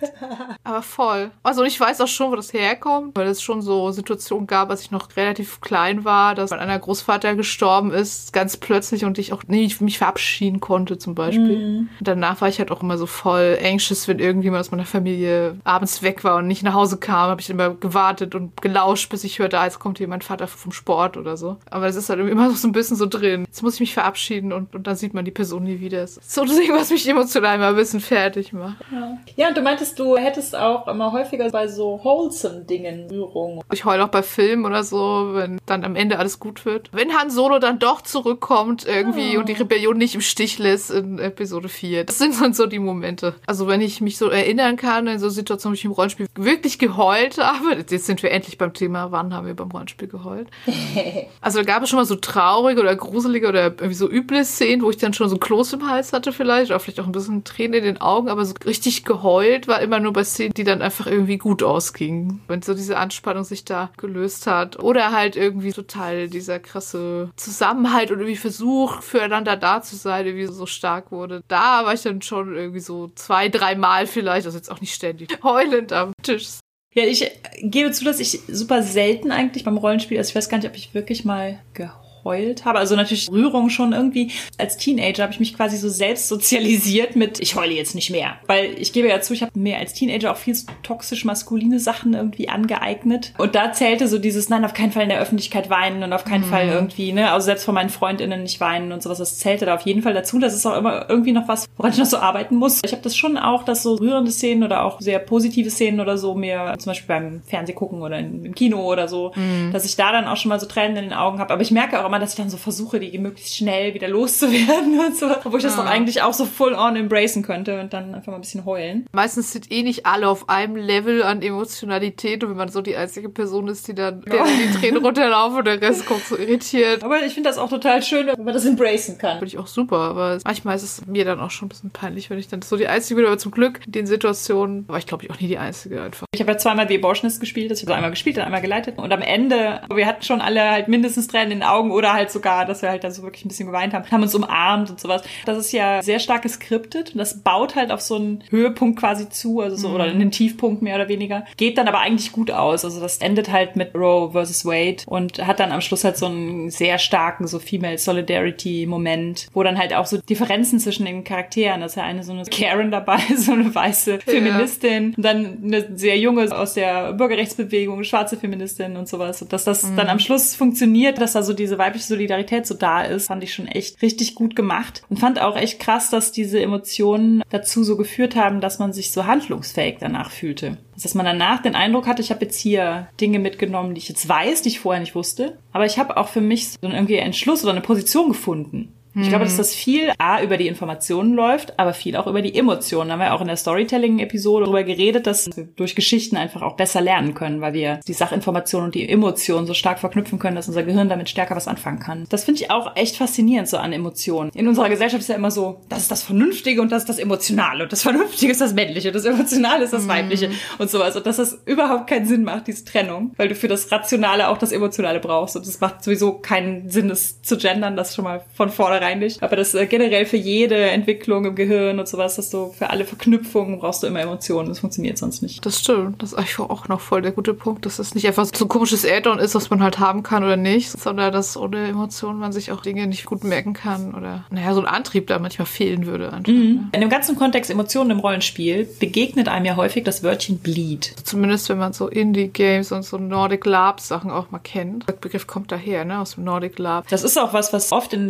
Aber voll. Also ich weiß auch schon, wo das herkommt, weil es schon so Situationen gab, als ich noch relativ klein war, dass mein einer Großvater gestorben ist ist, ganz plötzlich und ich auch nicht mich verabschieden konnte zum Beispiel. Mhm. Danach war ich halt auch immer so voll anxious, wenn irgendjemand aus meiner Familie abends weg war und nicht nach Hause kam, habe ich immer gewartet und gelauscht, bis ich hörte, ah, jetzt kommt hier mein Vater vom Sport oder so. Aber es ist halt immer so ein bisschen so drin. Jetzt muss ich mich verabschieden und, und dann sieht man die Person nie wieder. Das ist so das Ding, was mich emotional immer ein bisschen fertig macht. Ja. ja, und du meintest, du hättest auch immer häufiger bei so wholesome Dingen Rührung. Ich heule auch bei Filmen oder so, wenn dann am Ende alles gut wird. Wenn Han Solo dann doch doch zurückkommt irgendwie oh. und die Rebellion nicht im Stich lässt in Episode 4. Das sind dann so die Momente. Also wenn ich mich so erinnern kann, in so Situationen, wo ich im Rollenspiel wirklich geheult habe, jetzt sind wir endlich beim Thema, wann haben wir beim Rollenspiel geheult? [LAUGHS] also da gab es schon mal so traurige oder gruselige oder irgendwie so üble Szenen, wo ich dann schon so ein Kloß im Hals hatte vielleicht, oder vielleicht auch ein bisschen Tränen in den Augen, aber so richtig geheult war immer nur bei Szenen, die dann einfach irgendwie gut ausgingen. Wenn so diese Anspannung sich da gelöst hat. Oder halt irgendwie total dieser krasse Zusammenhang Zusammenhalt und irgendwie Versuch, füreinander da zu sein, irgendwie so stark wurde. Da war ich dann schon irgendwie so zwei, dreimal vielleicht, also jetzt auch nicht ständig, heulend am Tisch. Ja, ich gebe zu, dass ich super selten eigentlich beim Rollenspiel, also ich weiß gar nicht, ob ich wirklich mal geheult geheult habe. Also natürlich Rührung schon irgendwie. Als Teenager habe ich mich quasi so selbst sozialisiert mit, ich heule jetzt nicht mehr. Weil ich gebe ja zu, ich habe mir als Teenager auch viel toxisch maskuline Sachen irgendwie angeeignet. Und da zählte so dieses, nein, auf keinen Fall in der Öffentlichkeit weinen und auf keinen mhm. Fall irgendwie, ne, also selbst von meinen Freundinnen nicht weinen und sowas. Das zählte da auf jeden Fall dazu. Das ist auch immer irgendwie noch was, woran ich noch so arbeiten muss. Ich habe das schon auch, dass so rührende Szenen oder auch sehr positive Szenen oder so mir zum Beispiel beim Fernsehgucken oder im Kino oder so, mhm. dass ich da dann auch schon mal so Tränen in den Augen habe. Aber ich merke auch immer, dass ich dann so versuche, die möglichst schnell wieder loszuwerden und so, obwohl ich das doch eigentlich auch so full on embracen könnte und dann einfach mal ein bisschen heulen. Meistens sind eh nicht alle auf einem Level an Emotionalität und wenn man so die einzige Person ist, die dann ja. die Tränen runterlaufen und der Rest guckt so irritiert. Aber ich finde das auch total schön, wenn man das embracen kann. Finde ich auch super, aber manchmal ist es mir dann auch schon ein bisschen peinlich, wenn ich dann so die Einzige bin, aber zum Glück in den Situationen war ich glaube ich auch nie die Einzige einfach. Ich habe ja zweimal The Abortionist gespielt, das ich habe einmal gespielt und einmal geleitet und am Ende, wir hatten schon alle halt mindestens Tränen in den Augen oder halt so sogar, dass wir halt da so wirklich ein bisschen geweint haben, haben uns umarmt und sowas. Das ist ja sehr stark geskriptet und das baut halt auf so einen Höhepunkt quasi zu, also so, mhm. oder einen Tiefpunkt mehr oder weniger. Geht dann aber eigentlich gut aus. Also das endet halt mit Roe versus Wade und hat dann am Schluss halt so einen sehr starken, so Female Solidarity Moment, wo dann halt auch so Differenzen zwischen den Charakteren, dass ja eine so eine Karen dabei, [LAUGHS] so eine weiße Feministin, und dann eine sehr junge aus der Bürgerrechtsbewegung, schwarze Feministin und sowas. Und dass das mhm. dann am Schluss funktioniert, dass da so diese weibliche Solidarität so da ist, fand ich schon echt richtig gut gemacht und fand auch echt krass, dass diese Emotionen dazu so geführt haben, dass man sich so handlungsfähig danach fühlte. Dass man danach den Eindruck hatte, ich habe jetzt hier Dinge mitgenommen, die ich jetzt weiß, die ich vorher nicht wusste, aber ich habe auch für mich so irgendwie einen Entschluss oder eine Position gefunden. Ich glaube, dass mhm. das viel A über die Informationen läuft, aber viel auch über die Emotionen. Da haben wir auch in der Storytelling-Episode darüber geredet, dass wir durch Geschichten einfach auch besser lernen können, weil wir die Sachinformationen und die Emotionen so stark verknüpfen können, dass unser Gehirn damit stärker was anfangen kann. Das finde ich auch echt faszinierend so an Emotionen. In unserer Gesellschaft ist ja immer so, das ist das Vernünftige und das ist das Emotionale und das Vernünftige ist das Männliche und das Emotionale ist das mhm. Weibliche mhm. und sowas. Und dass das überhaupt keinen Sinn macht, diese Trennung, weil du für das Rationale auch das Emotionale brauchst und es macht sowieso keinen Sinn, es zu gendern, das schon mal von vornherein unvordergründig. Aber das äh, generell für jede Entwicklung im Gehirn und sowas, dass du für alle Verknüpfungen brauchst du immer Emotionen. Das funktioniert sonst nicht. Das stimmt. Das ist eigentlich auch noch voll der gute Punkt, dass das nicht einfach so ein komisches Add-on ist, was man halt haben kann oder nicht, sondern dass ohne Emotionen man sich auch Dinge nicht gut merken kann oder, naja, so ein Antrieb da manchmal fehlen würde. Einfach, Mhm. ne? In dem ganzen Kontext Emotionen im Rollenspiel begegnet einem ja häufig das Wörtchen Bleed. Zumindest wenn man so Indie-Games und so Nordic Lab-Sachen auch mal kennt. Der Begriff kommt daher, ne, aus dem Nordic Lab. Das ist auch was, was oft in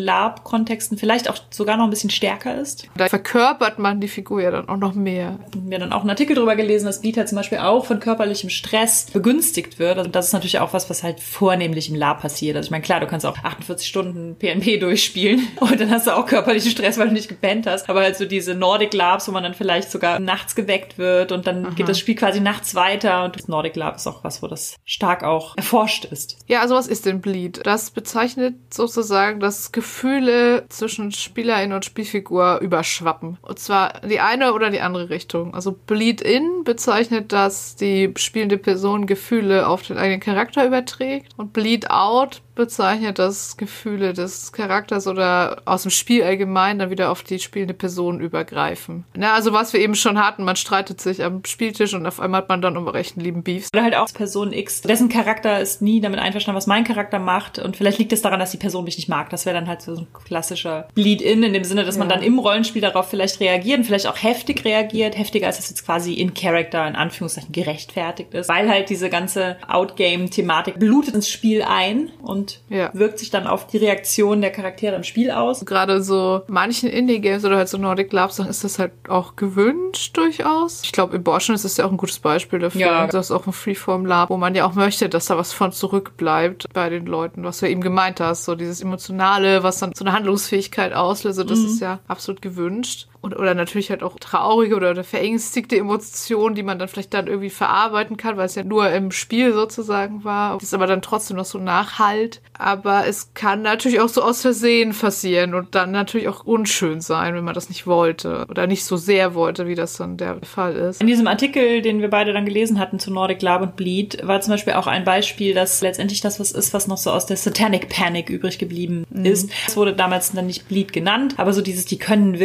Lab-Kontexten vielleicht auch sogar noch ein bisschen stärker ist. Da verkörpert man die Figur ja dann auch noch mehr. Wir haben dann auch einen Artikel drüber gelesen, dass Bleed halt zum Beispiel auch von körperlichem Stress begünstigt wird. Und das ist natürlich auch was, was halt vornehmlich im Lab passiert. Also ich meine, klar, du kannst auch 48 Stunden PNP durchspielen [LAUGHS] und dann hast du auch körperlichen Stress, weil du nicht gepennt hast. Aber halt so diese Nordic Labs, wo man dann vielleicht sogar nachts geweckt wird und dann geht das Spiel quasi nachts weiter. Und das Nordic Lab ist auch was, wo das stark auch erforscht ist. Ja, also was ist denn Bleed? Das bezeichnet sozusagen, dass Gefühle zwischen Spielerin und Spielfigur überschwappen. Und zwar die eine oder die andere Richtung. Also Bleed-In bezeichnet, dass die spielende Person Gefühle auf den eigenen Charakter überträgt. Und Bleed-Out bezeichnet, dass Gefühle des Charakters oder aus dem Spiel allgemein dann wieder auf die spielende Person übergreifen. Na, also was wir eben schon hatten, man streitet sich am Spieltisch und auf einmal hat man dann um rechten lieben Beefs. Oder halt auch Person X, dessen Charakter ist nie damit einverstanden, was mein Charakter macht. Und vielleicht liegt es daran, dass die Person mich nicht mag. Das wäre dann halt so ein klassischer Bleed-In in dem Sinne, dass man Ja. dann im Rollenspiel darauf vielleicht reagiert und vielleicht auch heftig reagiert. Heftiger als es jetzt quasi in Character, in Anführungszeichen, gerechtfertigt ist. Weil halt diese ganze Outgame-Thematik blutet ins Spiel ein und Ja. wirkt sich dann auf die Reaktion der Charaktere im Spiel aus. gerade so manchen Indie-Games oder halt so Nordic Lab Sachen ist das halt auch gewünscht durchaus. Ich glaube, Abortion ist das ja auch ein gutes Beispiel dafür. Ja. Das ist auch ein Freeform Lab, wo man ja auch möchte, dass da was von zurückbleibt bei den Leuten, was du eben gemeint hast. So dieses Emotionale, was dann so eine Handlungsfähigkeit auslöst, das ist ja absolut gewünscht. Und, oder natürlich halt auch traurige oder, oder verängstigte Emotionen, die man dann vielleicht dann irgendwie verarbeiten kann, weil es ja nur im Spiel sozusagen war. Das ist aber dann trotzdem noch so nachhalt. Aber es kann natürlich auch so aus Versehen passieren und dann natürlich auch unschön sein, wenn man das nicht wollte oder nicht so sehr wollte, wie das dann der Fall ist. In diesem Artikel, den wir beide dann gelesen hatten zu Nordic Lab und Bleed, war zum Beispiel auch ein Beispiel, dass letztendlich das was ist, was noch so aus der Satanic Panic übrig geblieben ist. Es wurde damals dann nicht Bleed genannt, aber so dieses, die können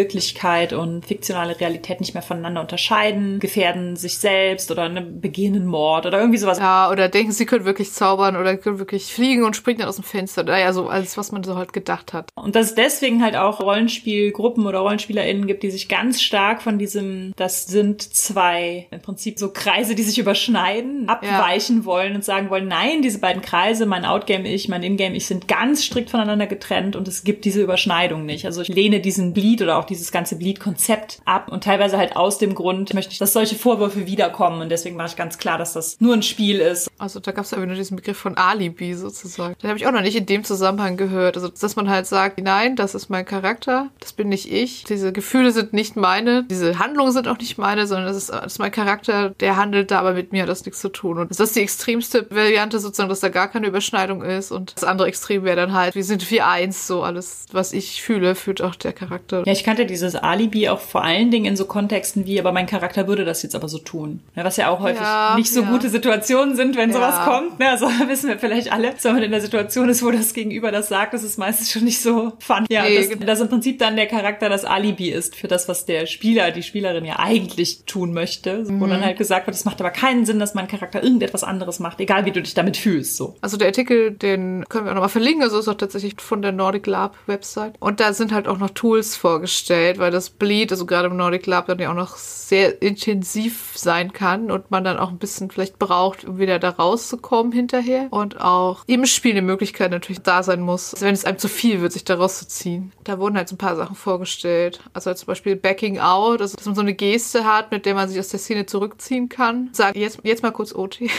Wirklichkeit und fiktionale Realität nicht mehr voneinander unterscheiden, gefährden sich selbst oder ne, begehen einen Mord oder irgendwie sowas. Ja, oder denken, sie können wirklich zaubern oder können wirklich fliegen und springen dann aus dem Fenster. Naja, so alles, was man so halt gedacht hat. Und dass es deswegen halt auch Rollenspielgruppen oder RollenspielerInnen gibt, die sich ganz stark von diesem, das sind zwei, im Prinzip so Kreise, die sich überschneiden, abweichen wollen und sagen wollen, nein, diese beiden Kreise, mein Outgame-Ich, mein Ingame-Ich sind ganz strikt voneinander getrennt und es gibt diese Überschneidung nicht. Also ich lehne diesen Bleed oder auch dieses ganze Bleed-Konzept ab und teilweise halt aus dem Grund möchte ich, dass solche Vorwürfe wiederkommen und deswegen mache ich ganz klar, dass das nur ein Spiel ist. Also da gab es ja wieder diesen Begriff von Alibi sozusagen. Den habe ich auch noch nicht in dem Zusammenhang gehört. Also dass man halt sagt, nein, das ist mein Charakter, das bin nicht ich. Diese Gefühle sind nicht meine, diese Handlungen sind auch nicht meine, sondern das ist, das ist mein Charakter, der handelt da, aber mit mir hat das nichts zu tun. Und das ist die extremste Variante sozusagen, dass da gar keine Überschneidung ist. Und das andere Extrem wäre dann halt, wir sind wie eins, so alles, was ich fühle, fühlt auch der Charakter. Ja, ich kannte dieses Alibi auch vor allen Dingen in so Kontexten wie, aber mein Charakter würde das jetzt aber so tun. Was ja auch häufig Ja, nicht so ja. gute Situationen sind, wenn Ja. sowas kommt. Ne? Also [LAUGHS] wissen wir vielleicht alle, wenn man in der Situation ist, wo das Gegenüber das sagt, das ist meistens schon nicht so fun. Ja, Nee, dass, dass im Prinzip dann der Charakter das Alibi ist für das, was der Spieler, die Spielerin ja eigentlich tun möchte. Wo Mhm. dann halt gesagt wird, es macht aber keinen Sinn, dass mein Charakter irgendetwas anderes macht, egal wie du dich damit fühlst. So. Also der Artikel, den können wir auch nochmal verlinken, also ist auch tatsächlich von der Nordic Lab Website. Und da sind halt auch noch Tools vorgestellt, weil das Bleed, also gerade im Nordic Lab, dann ja auch noch sehr intensiv sein kann und man dann auch ein bisschen vielleicht braucht, um wieder da rauszukommen hinterher. Und auch im Spiel eine Möglichkeit natürlich da sein muss, also wenn es einem zu viel wird, sich da rauszuziehen. Da wurden halt so ein paar Sachen vorgestellt. Also zum Beispiel Backing Out, also dass man so eine Geste hat, mit der man sich aus der Szene zurückziehen kann. Sagt jetzt, jetzt mal kurz OT. [LAUGHS]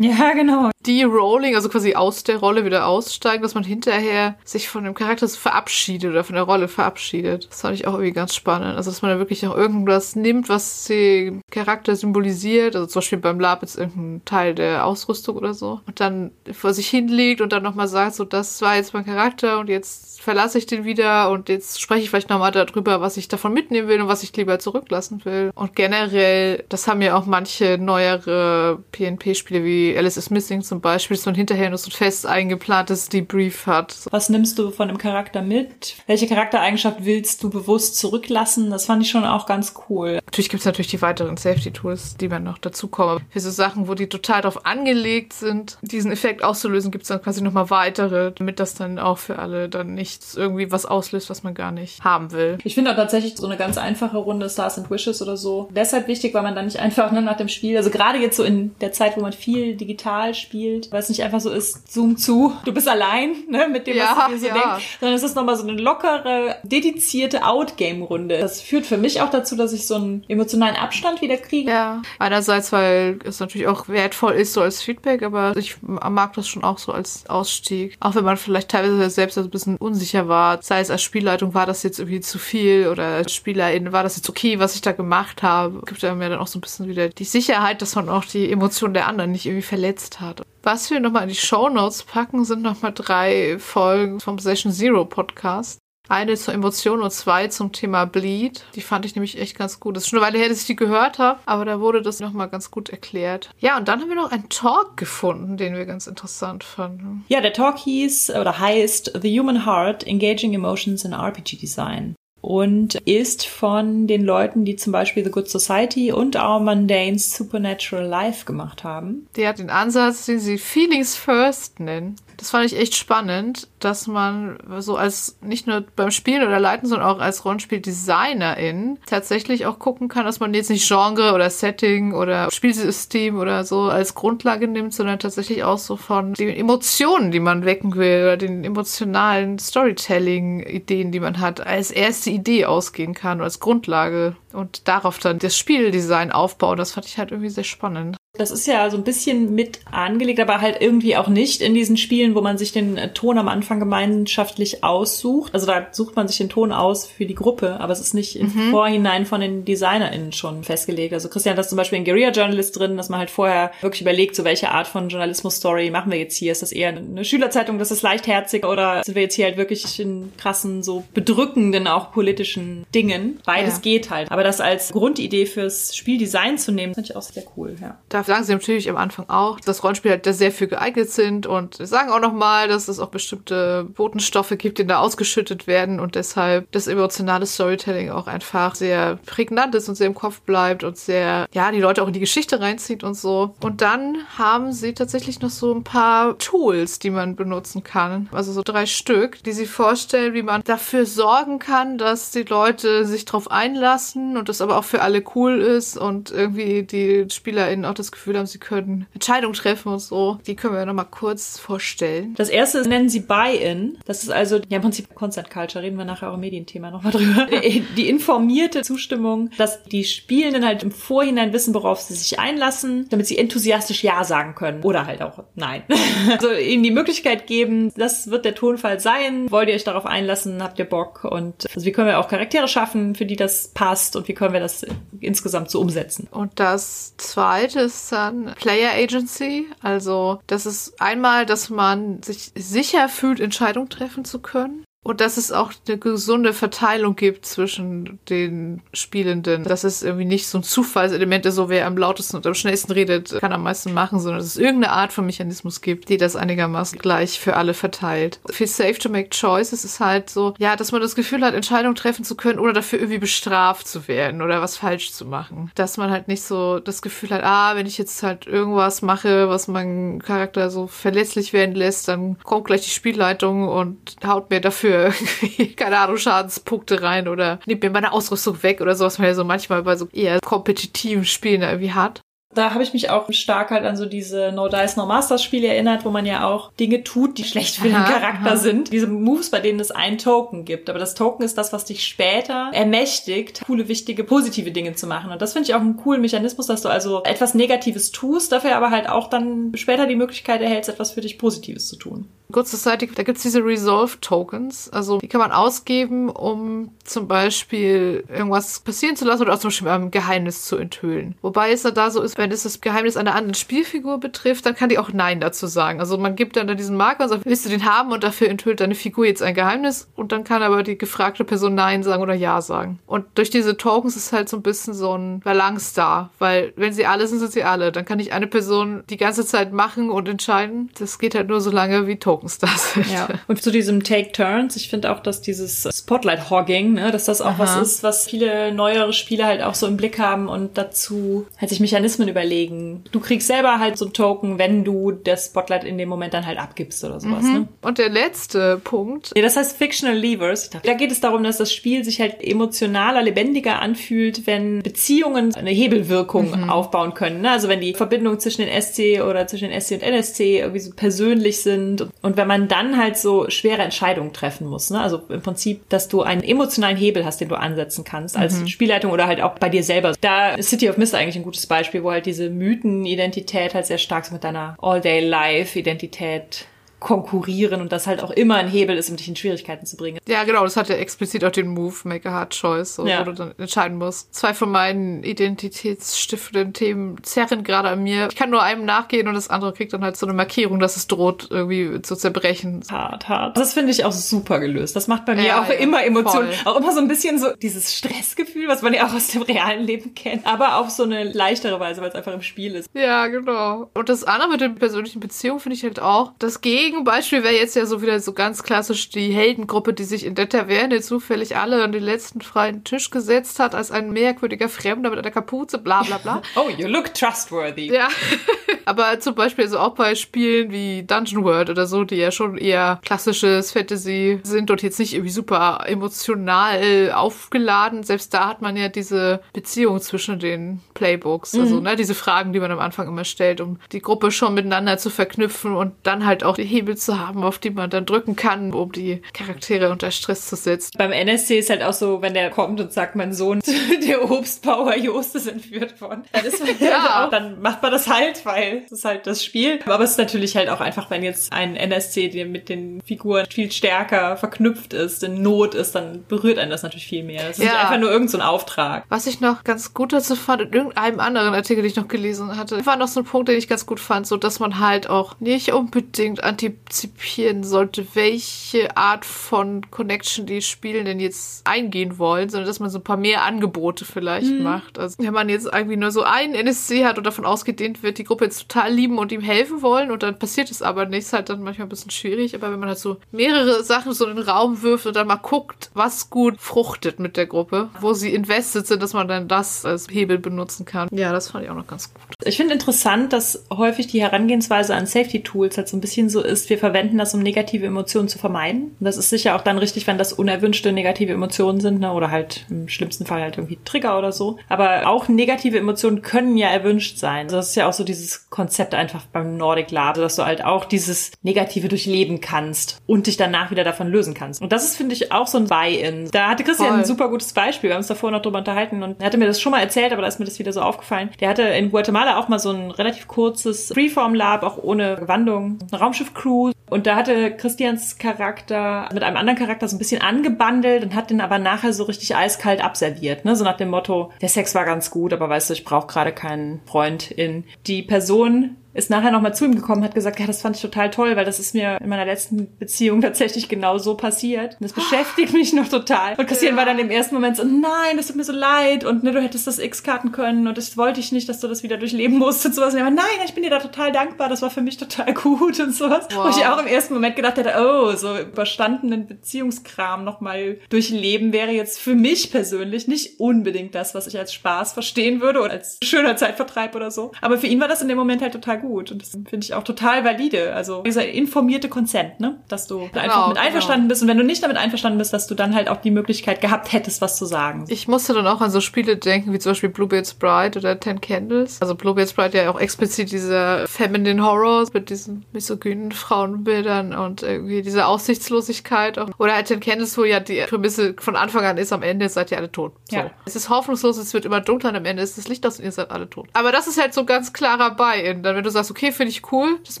Ja, genau. De-Rolling, also quasi aus der Rolle wieder aussteigen, dass man hinterher sich von dem Charakter verabschiedet oder von der Rolle verabschiedet. Das fand ich auch irgendwie ganz spannend. Also, dass man da wirklich auch irgendwas nimmt, was den Charakter symbolisiert. Also zum Beispiel beim Lab jetzt irgendein Teil der Ausrüstung oder so. Und dann vor sich hinlegt und dann nochmal sagt, so, das war jetzt mein Charakter und jetzt verlasse ich den wieder und jetzt spreche ich vielleicht nochmal darüber, was ich davon mitnehmen will und was ich lieber zurücklassen will. Und generell, das haben ja auch manche neuere PNP-Spiele wie Alice is Missing zum Beispiel, dass man hinterher noch so ein fest eingeplantes Debrief hat. Was nimmst du von dem Charakter mit? Welche Charaktereigenschaft willst du bewusst zurücklassen? Das fand ich schon auch ganz cool. Natürlich gibt es natürlich die weiteren Safety-Tools, die man noch dazu kommen. Für so Sachen, wo die total darauf angelegt sind, diesen Effekt auszulösen, gibt es dann quasi nochmal weitere, damit das dann auch für alle dann nichts irgendwie was auslöst, was man gar nicht haben will. Ich finde auch tatsächlich so eine ganz einfache Runde Stars and Wishes oder so. Deshalb wichtig, weil man dann nicht einfach ne, nach dem Spiel, also gerade jetzt so in der Zeit, wo man viel digital spielt, weil es nicht einfach so ist, zoom zu, du bist allein ne, mit dem, ja, was du dir so ja. denkst, sondern es ist nochmal so eine lockere, dedizierte Outgame-Runde. Das führt für mich auch dazu, dass ich so einen emotionalen Abstand wieder kriege. Ja, einerseits, weil es natürlich auch wertvoll ist so als Feedback, aber ich mag das schon auch so als Ausstieg. Auch wenn man vielleicht teilweise selbst ein bisschen unsicher war, sei es als Spielleitung, war das jetzt irgendwie zu viel oder als Spielerin, war das jetzt okay, was ich da gemacht habe. Gibt einem ja dann auch so ein bisschen wieder die Sicherheit, dass man auch die Emotionen der anderen nicht irgendwie verletzt hat. Was wir nochmal in die Show Notes packen, sind nochmal drei Folgen vom Session Zero Podcast. Eine zur Emotion und zwei zum Thema Bleed. Die fand ich nämlich echt ganz gut. Das ist schon eine Weile her, dass ich die gehört habe, aber da wurde das nochmal ganz gut erklärt. Ja, und dann haben wir noch einen Talk gefunden, den wir ganz interessant fanden. Ja, der Talk hieß oder heißt The Human Heart Engaging Emotions in RPG Design und ist von den Leuten, die zum Beispiel The Good Society und Our Mundane's Supernatural Life gemacht haben. Der hat den Ansatz, den sie Feelings First nennen. Das fand ich echt spannend, dass man so als nicht nur beim Spielen oder Leiten, sondern auch als Rollenspieldesignerin tatsächlich auch gucken kann, dass man jetzt nicht Genre oder Setting oder Spielsystem oder so als Grundlage nimmt, sondern tatsächlich auch so von den Emotionen, die man wecken will oder den emotionalen Storytelling-Ideen, die man hat, als erste Idee ausgehen kann als Grundlage und darauf dann das Spieldesign aufbauen. Das fand ich halt irgendwie sehr spannend. Das ist ja so ein bisschen mit angelegt, aber halt irgendwie auch nicht in diesen Spielen, wo man sich den äh, Ton am Anfang gemeinschaftlich aussucht. Also da sucht man sich den Ton aus für die Gruppe, aber es ist nicht im mhm. Vorhinein von den DesignerInnen schon festgelegt. Also Christian hat das zum Beispiel in Guerilla Journalist drin, dass man halt vorher wirklich überlegt, so welche Art von Journalismus-Story machen wir jetzt hier? Ist das eher eine Schülerzeitung, das ist leichtherzig oder sind wir jetzt hier halt wirklich in krassen, so bedrückenden, auch politischen Dingen? Beides ja. geht halt. Aber das als Grundidee fürs Spieldesign zu nehmen, finde ich auch sehr cool, ja. Da sagen sie natürlich am Anfang auch, dass Rollenspiele halt sehr für geeignet sind und sagen auch nochmal, dass es auch bestimmte Botenstoffe gibt, die da ausgeschüttet werden und deshalb das emotionale Storytelling auch einfach sehr prägnant ist und sehr im Kopf bleibt und sehr, ja, die Leute auch in die Geschichte reinzieht und so. Und dann haben sie tatsächlich noch so ein paar Tools, die man benutzen kann. Also so drei Stück, die sie vorstellen, wie man dafür sorgen kann, dass die Leute sich drauf einlassen und das aber auch für alle cool ist und irgendwie die SpielerInnen auch das Gefühl haben, sie können Entscheidungen treffen und so. Die können wir noch mal kurz vorstellen. Das erste nennen sie Buy-in. Das ist also ja im Prinzip Consent Culture. Reden wir nachher auch im Medienthema noch mal drüber. [LAUGHS] Die informierte Zustimmung, dass die Spielenden halt im Vorhinein wissen, worauf sie sich einlassen, damit sie enthusiastisch Ja sagen können. Oder halt auch Nein. [LAUGHS] also ihnen die Möglichkeit geben, das wird der Tonfall sein. Wollt ihr euch darauf einlassen? Habt ihr Bock? Und also wie können wir auch Charaktere schaffen, für die das passt? Und wie können wir das insgesamt so umsetzen? Und das zweite ist dann Player Agency. Also das ist einmal, dass man sich sicher fühlt, Entscheidungen treffen zu können. Und dass es auch eine gesunde Verteilung gibt zwischen den Spielenden. Dass es irgendwie nicht so ein Zufallselement ist, so wer am lautesten und am schnellsten redet, kann am meisten machen, sondern dass es irgendeine Art von Mechanismus gibt, die das einigermaßen gleich für alle verteilt. Für Safe to Make Choices ist halt so, ja, dass man das Gefühl hat, Entscheidungen treffen zu können, ohne dafür irgendwie bestraft zu werden oder was falsch zu machen. Dass man halt nicht so das Gefühl hat, ah, wenn ich jetzt halt irgendwas mache, was meinen Charakter so verletzlich werden lässt, dann kommt gleich die Spielleitung und haut mir dafür irgendwie, [LAUGHS] keine Ahnung, Schadenspunkte rein oder nimmt mir meine Ausrüstung weg oder so, was man ja so manchmal bei so eher kompetitiven Spielen irgendwie hat. Da habe ich mich auch stark halt an so diese No Dice No Masters Spiele erinnert, wo man ja auch Dinge tut, die schlecht für aha, den Charakter aha. sind. Diese Moves, bei denen es ein Token gibt. Aber das Token ist das, was dich später ermächtigt, coole, wichtige, positive Dinge zu machen. Und das finde ich auch einen coolen Mechanismus, dass du also etwas Negatives tust, dafür aber halt auch dann später die Möglichkeit erhältst, etwas für dich Positives zu tun. Good Society, da gibt's diese Resolve Tokens. Also die kann man ausgeben, um zum Beispiel irgendwas passieren zu lassen oder auch zum Beispiel ein Geheimnis zu enthüllen. Wobei es da so ist, wenn es das Geheimnis einer anderen Spielfigur betrifft, dann kann die auch Nein dazu sagen. Also man gibt dann da diesen Marker und sagt, willst du den haben und dafür enthüllt deine Figur jetzt ein Geheimnis und dann kann aber die gefragte Person Nein sagen oder Ja sagen. Und durch diese Tokens ist halt so ein bisschen so ein Balance da, weil wenn sie alle sind, sind sie alle. Dann kann ich eine Person die ganze Zeit machen und entscheiden. Das geht halt nur so lange, wie Tokens da sind. [LAUGHS] Ja. Und zu diesem Take Turns, ich finde auch, dass dieses Spotlight Hogging, ne, dass das auch Aha. was ist, was viele neuere Spiele halt auch so im Blick haben und dazu halt sich Mechanismen überlegen. Du kriegst selber halt so ein Token, wenn du das Spotlight in dem Moment dann halt abgibst oder sowas. Mhm. Ne? Und der letzte Punkt. Ja, das heißt Fictional Levers. Da geht es darum, dass das Spiel sich halt emotionaler, lebendiger anfühlt, wenn Beziehungen eine Hebelwirkung mhm. aufbauen können. Ne? Also wenn die Verbindung zwischen den SC oder zwischen den SC und NSC irgendwie so persönlich sind und wenn man dann halt so schwere Entscheidungen treffen muss. Ne? Also im Prinzip, dass du einen emotionalen Hebel hast, den du ansetzen kannst als mhm. Spielleitung oder halt auch bei dir selber. Da ist City of Mist eigentlich ein gutes Beispiel, wo halt diese Mythenidentität halt sehr stark mit deiner All-Day-Life-Identität konkurrieren und das halt auch immer ein Hebel ist, um dich in Schwierigkeiten zu bringen. Ja, genau, das hat ja explizit auch den Move Make a Hard Choice, so, ja. wo du dann entscheiden musst. Zwei von meinen identitätsstiftenden Themen zerren gerade an mir. Ich kann nur einem nachgehen und das andere kriegt dann halt so eine Markierung, dass es droht, irgendwie zu zerbrechen. Hart, hart. Das finde ich auch super gelöst. Das macht bei mir ja, auch ja, immer Emotionen, auch immer so ein bisschen so dieses Stressgefühl, was man ja auch aus dem realen Leben kennt, aber auf so eine leichtere Weise, weil es einfach im Spiel ist. Ja, genau. Und das andere mit den persönlichen Beziehungen finde ich halt auch, das geht Gegenbeispiel wäre jetzt ja so wieder so ganz klassisch die Heldengruppe, die sich in der Taverne zufällig alle an den letzten freien Tisch gesetzt hat, als ein merkwürdiger Fremder mit einer Kapuze, bla bla bla. [LAUGHS] oh, you look trustworthy. Ja. [LAUGHS] Aber zum Beispiel so auch bei Spielen wie Dungeon World oder so, die ja schon eher klassisches Fantasy sind und jetzt nicht irgendwie super emotional aufgeladen. Selbst da hat man ja diese Beziehung zwischen den Playbooks, also mhm. ne, diese Fragen, die man am Anfang immer stellt, um die Gruppe schon miteinander zu verknüpfen und dann halt auch die Hebel zu haben, auf die man dann drücken kann, um die Charaktere unter Stress zu setzen. Beim NSC ist halt auch so, wenn der kommt und sagt, mein Sohn, [LAUGHS] der Obstbauer Jost ist entführt worden, dann, ist man [LAUGHS] ja. auch, dann macht man das halt, weil das ist halt das Spiel. Aber es ist natürlich halt auch einfach, wenn jetzt ein NSC, der mit den Figuren viel stärker verknüpft ist, in Not ist, dann berührt einen das natürlich viel mehr. Es ist ja. nicht einfach nur irgendein so Auftrag. Was ich noch ganz gut dazu fand, in irgendeinem anderen Artikel, den ich noch gelesen hatte, war noch so ein Punkt, den ich ganz gut fand, so dass man halt auch nicht unbedingt antizipieren sollte, welche Art von Connection die Spielenden jetzt eingehen wollen, sondern dass man so ein paar mehr Angebote vielleicht mhm. macht. Also wenn man jetzt irgendwie nur so einen NSC hat und davon ausgeht, den wird die Gruppe jetzt total lieben und ihm helfen wollen und dann passiert es aber nicht, ist halt dann manchmal ein bisschen schwierig. Aber wenn man halt so mehrere Sachen so in den Raum wirft und dann mal guckt, was gut fruchtet mit der Gruppe, wo sie invested sind, dass man dann das als Hebel benutzen kann. Ja, das fand ich auch noch ganz gut. Ich finde interessant, dass häufig die Herangehensweise an Safety Tools halt so ein bisschen so ist, wir verwenden das, um negative Emotionen zu vermeiden. Und das ist sicher auch dann richtig, wenn das unerwünschte negative Emotionen sind, ne? oder halt im schlimmsten Fall halt irgendwie Trigger oder so. Aber auch negative Emotionen können ja erwünscht sein. Also das ist ja auch so dieses Konzept einfach beim Nordic Lab, dass du halt auch dieses Negative durchleben kannst und dich danach wieder davon lösen kannst. Und das ist, finde ich, auch so ein Buy-in. Da hatte Christian Voll. ein super gutes Beispiel. Wir haben uns davor noch drüber unterhalten und er hatte mir das schon mal erzählt, aber da ist mir das wieder so aufgefallen. Der hatte in Guatemala auch mal so ein relativ kurzes Freeform-Lab, auch ohne Gewandung, eine Raumschiff-Crew. Und da hatte Christians Charakter mit einem anderen Charakter so ein bisschen angebandelt und hat den aber nachher so richtig eiskalt abserviert. Ne? So nach dem Motto, der Sex war ganz gut, aber weißt du, ich brauche gerade keinen Freund in. Die Person ist nachher nochmal zu ihm gekommen, hat gesagt, ja, das fand ich total toll, weil das ist mir in meiner letzten Beziehung [LAUGHS] tatsächlich genau so passiert. Und das beschäftigt mich noch total. Und Christian ja. war dann im ersten Moment so, nein, das tut mir so leid und ne, du hättest das X-Karten können und das wollte ich nicht, dass du das wieder durchleben musst und sowas. Und er war, nein, ich bin dir da total dankbar, das war für mich total [LAUGHS] gut und sowas. Wow. Wo ich auch im ersten Moment gedacht hätte, oh, so überstandenen Beziehungskram nochmal durchleben wäre jetzt für mich persönlich nicht unbedingt das, was ich als Spaß verstehen würde oder als schöner Zeitvertreib oder so. Aber für ihn war das in dem Moment halt total gut. Und das finde ich auch total valide. Also dieser informierte Konsent, ne? Dass du genau, einfach mit genau. einverstanden bist. Und wenn du nicht damit einverstanden bist, dass du dann halt auch die Möglichkeit gehabt hättest, was zu sagen. Ich musste dann auch an so Spiele denken, wie zum Beispiel Bluebeard's Bride oder Ten Candles. Also Bluebeard's Bride ja auch explizit diese Feminine Horrors mit diesen misogynen Frauenbildern und irgendwie diese Aussichtslosigkeit. Auch. Oder halt Ten Candles, wo ja die Prämisse von Anfang an ist, am Ende seid ihr alle tot. So. Ja. Es ist hoffnungslos, es wird immer dunkler und am Ende ist das Licht aus und ihr seid alle tot. Aber das ist halt so ganz klarer Buy-in. Dann, wenn du du sagst, okay, finde ich cool, das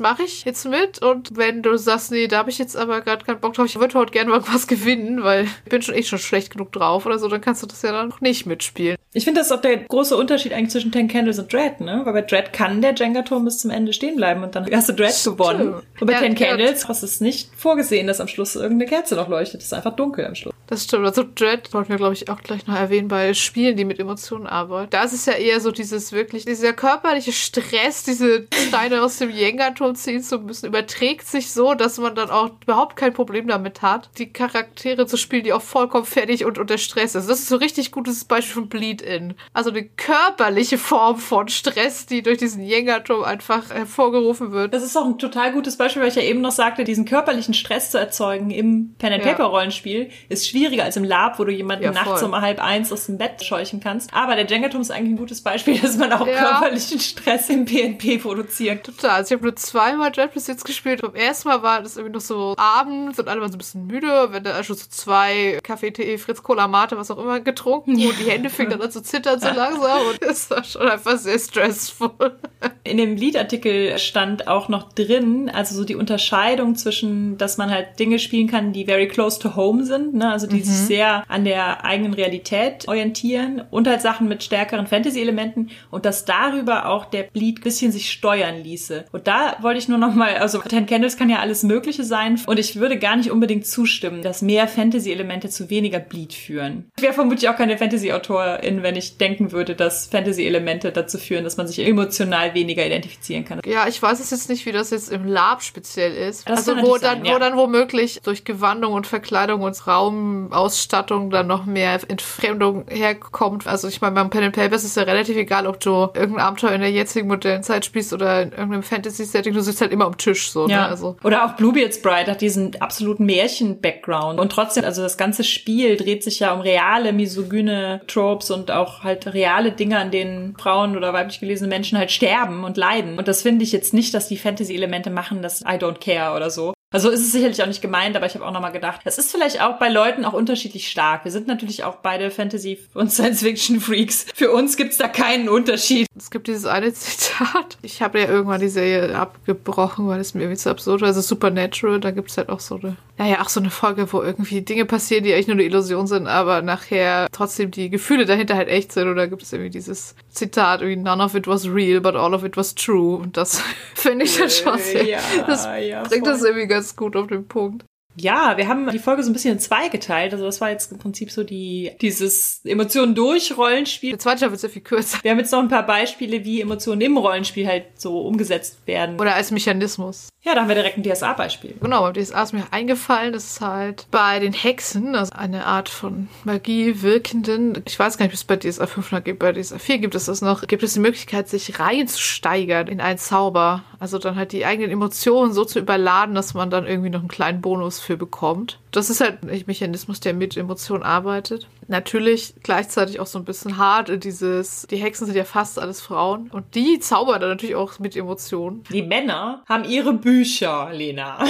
mache ich jetzt mit. Und wenn du sagst, nee, da habe ich jetzt aber gerade keinen Bock drauf, ich würde heute gerne mal [LAUGHS] was gewinnen, weil ich bin schon echt schon schlecht genug drauf oder so, dann kannst du das ja dann noch nicht mitspielen. Ich finde, das ist auch der große Unterschied eigentlich zwischen Ten Candles und Dread, ne? Weil bei Dread kann der Jenga-Turm bis zum Ende stehen bleiben und dann [LAUGHS] hast du Dread Stimmt. gewonnen. Und bei Ja, Ten ja. Candles hast du es nicht vorgesehen, dass am Schluss irgendeine Kerze noch leuchtet. Es ist einfach dunkel am Schluss. Das stimmt. Also Dread wollten wir, glaube ich, auch gleich noch erwähnen bei Spielen, die mit Emotionen arbeiten. Da ist es ja eher so dieses wirklich, dieser körperliche Stress, diese Steine aus dem Jenga-Turm ziehen zu müssen, überträgt sich so, dass man dann auch überhaupt kein Problem damit hat, die Charaktere zu spielen, die auch vollkommen fertig und unter Stress ist. Das ist so ein richtig gutes Beispiel von Bleed-In. Also eine körperliche Form von Stress, die durch diesen Jenga-Turm einfach hervorgerufen wird. Das ist auch ein total gutes Beispiel, weil ich ja eben noch sagte, diesen körperlichen Stress zu erzeugen im Pen-and-Paper-Rollenspiel ist schwieriger als im Lab, wo du jemanden Ja, nachts um halb eins aus dem Bett scheuchen kannst. Aber der Jenga-Turm ist eigentlich ein gutes Beispiel, [LAUGHS] dass man auch Ja. körperlichen Stress im PNP produziert. Total. Also ich habe nur zweimal Dread bis jetzt gespielt. Beim ersten Mal war das irgendwie noch so abends und alle waren so ein bisschen müde, wenn da schon so zwei Kaffee, Tee, Fritz, Cola, Mate, was auch immer getrunken und die Hände fingen dann an zu zittern so langsam und das war schon einfach sehr stressvoll. In dem Liedartikel stand auch noch drin, also so die Unterscheidung zwischen, dass man halt Dinge spielen kann, die very close to home sind, ne? also die sich sehr an der eigenen Realität orientieren und halt Sachen mit stärkeren Fantasy-Elementen und dass darüber auch der Bleed bisschen sich steuern ließe. Und da wollte ich nur noch mal, also Ten Candles kann ja alles Mögliche sein und ich würde gar nicht unbedingt zustimmen, dass mehr Fantasy-Elemente zu weniger Bleed führen. Ich wäre vermutlich auch keine Fantasy-Autorin, wenn ich denken würde, dass Fantasy-Elemente dazu führen, dass man sich emotional weniger identifizieren kann. Ja, ich weiß es jetzt nicht, wie das jetzt im Lab speziell ist. Das also wo dann, sein, ja. wo dann womöglich durch Gewandung und Verkleidung und Raumausstattung dann noch mehr Entfremdung herkommt. Also ich meine, beim Pen and Paper ist es ja relativ egal, ob du irgendein Abenteuer in der jetzigen modernen Zeit spielst oder in irgendeinem Fantasy-Setting. Du sitzt halt immer am Tisch so. Ja, Ne? Also oder auch Bluebeard's Bride hat diesen absoluten Märchen-Background. Und trotzdem, also das ganze Spiel dreht sich ja um reale misogyne Tropes und auch halt reale Dinge, an denen Frauen oder weiblich gelesene Menschen halt sterben und leiden. Und das finde ich jetzt nicht, dass die Fantasy-Elemente machen, das I don't care oder so. Also ist es sicherlich auch nicht gemeint, aber ich habe auch nochmal gedacht, es ist vielleicht auch bei Leuten auch unterschiedlich stark. Wir sind natürlich auch beide Fantasy- und Science-Fiction-Freaks. Für uns gibt's da keinen Unterschied. Es gibt dieses eine Zitat. Ich habe ja irgendwann die Serie abgebrochen, weil es mir irgendwie zu absurd war. Also Supernatural, da gibt es halt auch so eine, naja, auch so eine Folge, wo irgendwie Dinge passieren, die eigentlich nur eine Illusion sind, aber nachher trotzdem die Gefühle dahinter halt echt sind. Und da gibt es irgendwie dieses Zitat, irgendwie none of it was real, but all of it was true. Und das [LAUGHS] finde ich dann schon sehr, Ja, das ja, bringt voll. das irgendwie ganz gut auf den Punkt. Ja, wir haben die Folge so ein bisschen in zwei geteilt. Also das war jetzt im Prinzip so die dieses Emotionen durch Rollenspiel. Der zweite wird sehr viel kürzer. Wir haben jetzt noch ein paar Beispiele, wie Emotionen im Rollenspiel halt so umgesetzt werden. Oder als Mechanismus. Ja, da haben wir direkt ein DSA-Beispiel. Genau, beim DSA ist mir eingefallen, das ist halt bei den Hexen, also eine Art von Magie wirkenden, ich weiß gar nicht, ob es bei DSA 5 noch gibt, bei DSA 4 gibt es das noch, gibt es die Möglichkeit, sich reinzusteigern in einen Zauber. Also dann halt die eigenen Emotionen so zu überladen, dass man dann irgendwie noch einen kleinen Bonus für bekommt. Das ist halt ein Mechanismus, der mit Emotionen arbeitet. Natürlich gleichzeitig auch so ein bisschen hart in dieses, die Hexen sind ja fast alles Frauen und die zaubern dann natürlich auch mit Emotionen. Die Männer haben ihre Bücher, Lena. [LAUGHS]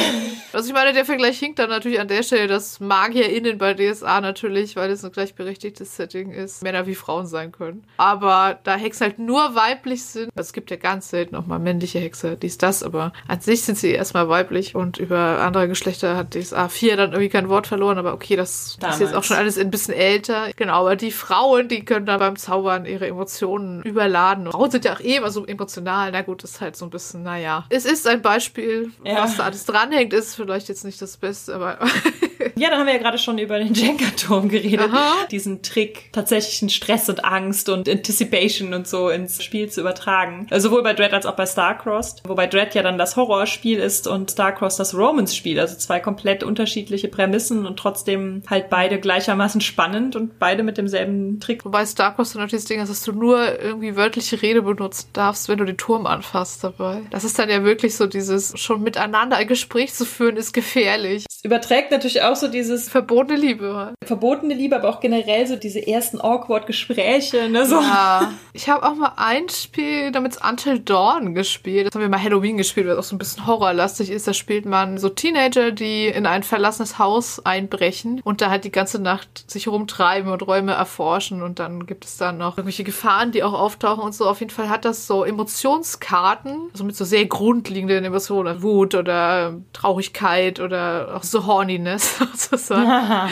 Also ich meine, der Vergleich hinkt dann natürlich an der Stelle, dass MagierInnen bei DSA natürlich, weil es ein gleichberechtigtes Setting ist, Männer wie Frauen sein können. Aber da Hexen halt nur weiblich sind, also es gibt ja ganz selten auch mal männliche Hexer, dies, das, aber an sich sind sie erstmal weiblich und über andere Geschlechter hat DSA 4 dann irgendwie kein Wort verloren, aber okay, das ist Damals. jetzt auch schon alles ein bisschen älter. Genau, aber die Frauen, die können dann beim Zaubern ihre Emotionen überladen. Frauen sind ja auch eh immer so emotional, na gut, das ist halt so ein bisschen, naja. Es ist ein Beispiel, Ja. was da alles dranhängt, ist vielleicht jetzt nicht das Beste, aber [LAUGHS] Ja, dann haben wir ja gerade schon über den Jenga-Turm geredet. Aha. Diesen Trick, tatsächlichen Stress und Angst und Anticipation und so ins Spiel zu übertragen. Äh, Sowohl bei Dread als auch bei Starcrossed. Wobei Dread ja dann das Horrorspiel ist und Starcrossed das Romance-Spiel. Also zwei komplett unterschiedliche Prämissen und trotzdem halt beide gleichermaßen spannend und beide mit demselben Trick. wobei Starcross dann natürlich das Ding ist, dass du nur irgendwie wörtliche Rede benutzen darfst, wenn du den Turm anfasst dabei. Das ist dann ja wirklich so dieses, schon miteinander ein Gespräch zu führen, ist gefährlich. Es überträgt natürlich auch so dieses Verbotene Liebe. verbotene Liebe, aber auch generell so diese ersten awkward Gespräche, ne, so. Ja. [LAUGHS] Ich habe auch mal ein Spiel namens Until Dawn gespielt. Das haben wir mal Halloween gespielt, weil es auch so ein bisschen horrorlastig ist. Da spielt man so Teenager, die in ein verlassenes Haus einbrechen und da halt die ganze Nacht sich rumtreiben und Räume erforschen und dann gibt es dann noch irgendwelche Gefahren, die auch auftauchen und so. Auf jeden Fall hat das so Emotionskarten, also mit so sehr grundlegenden Emotionen, Wut oder Traurigkeit oder auch so Horniness [LAUGHS] sozusagen.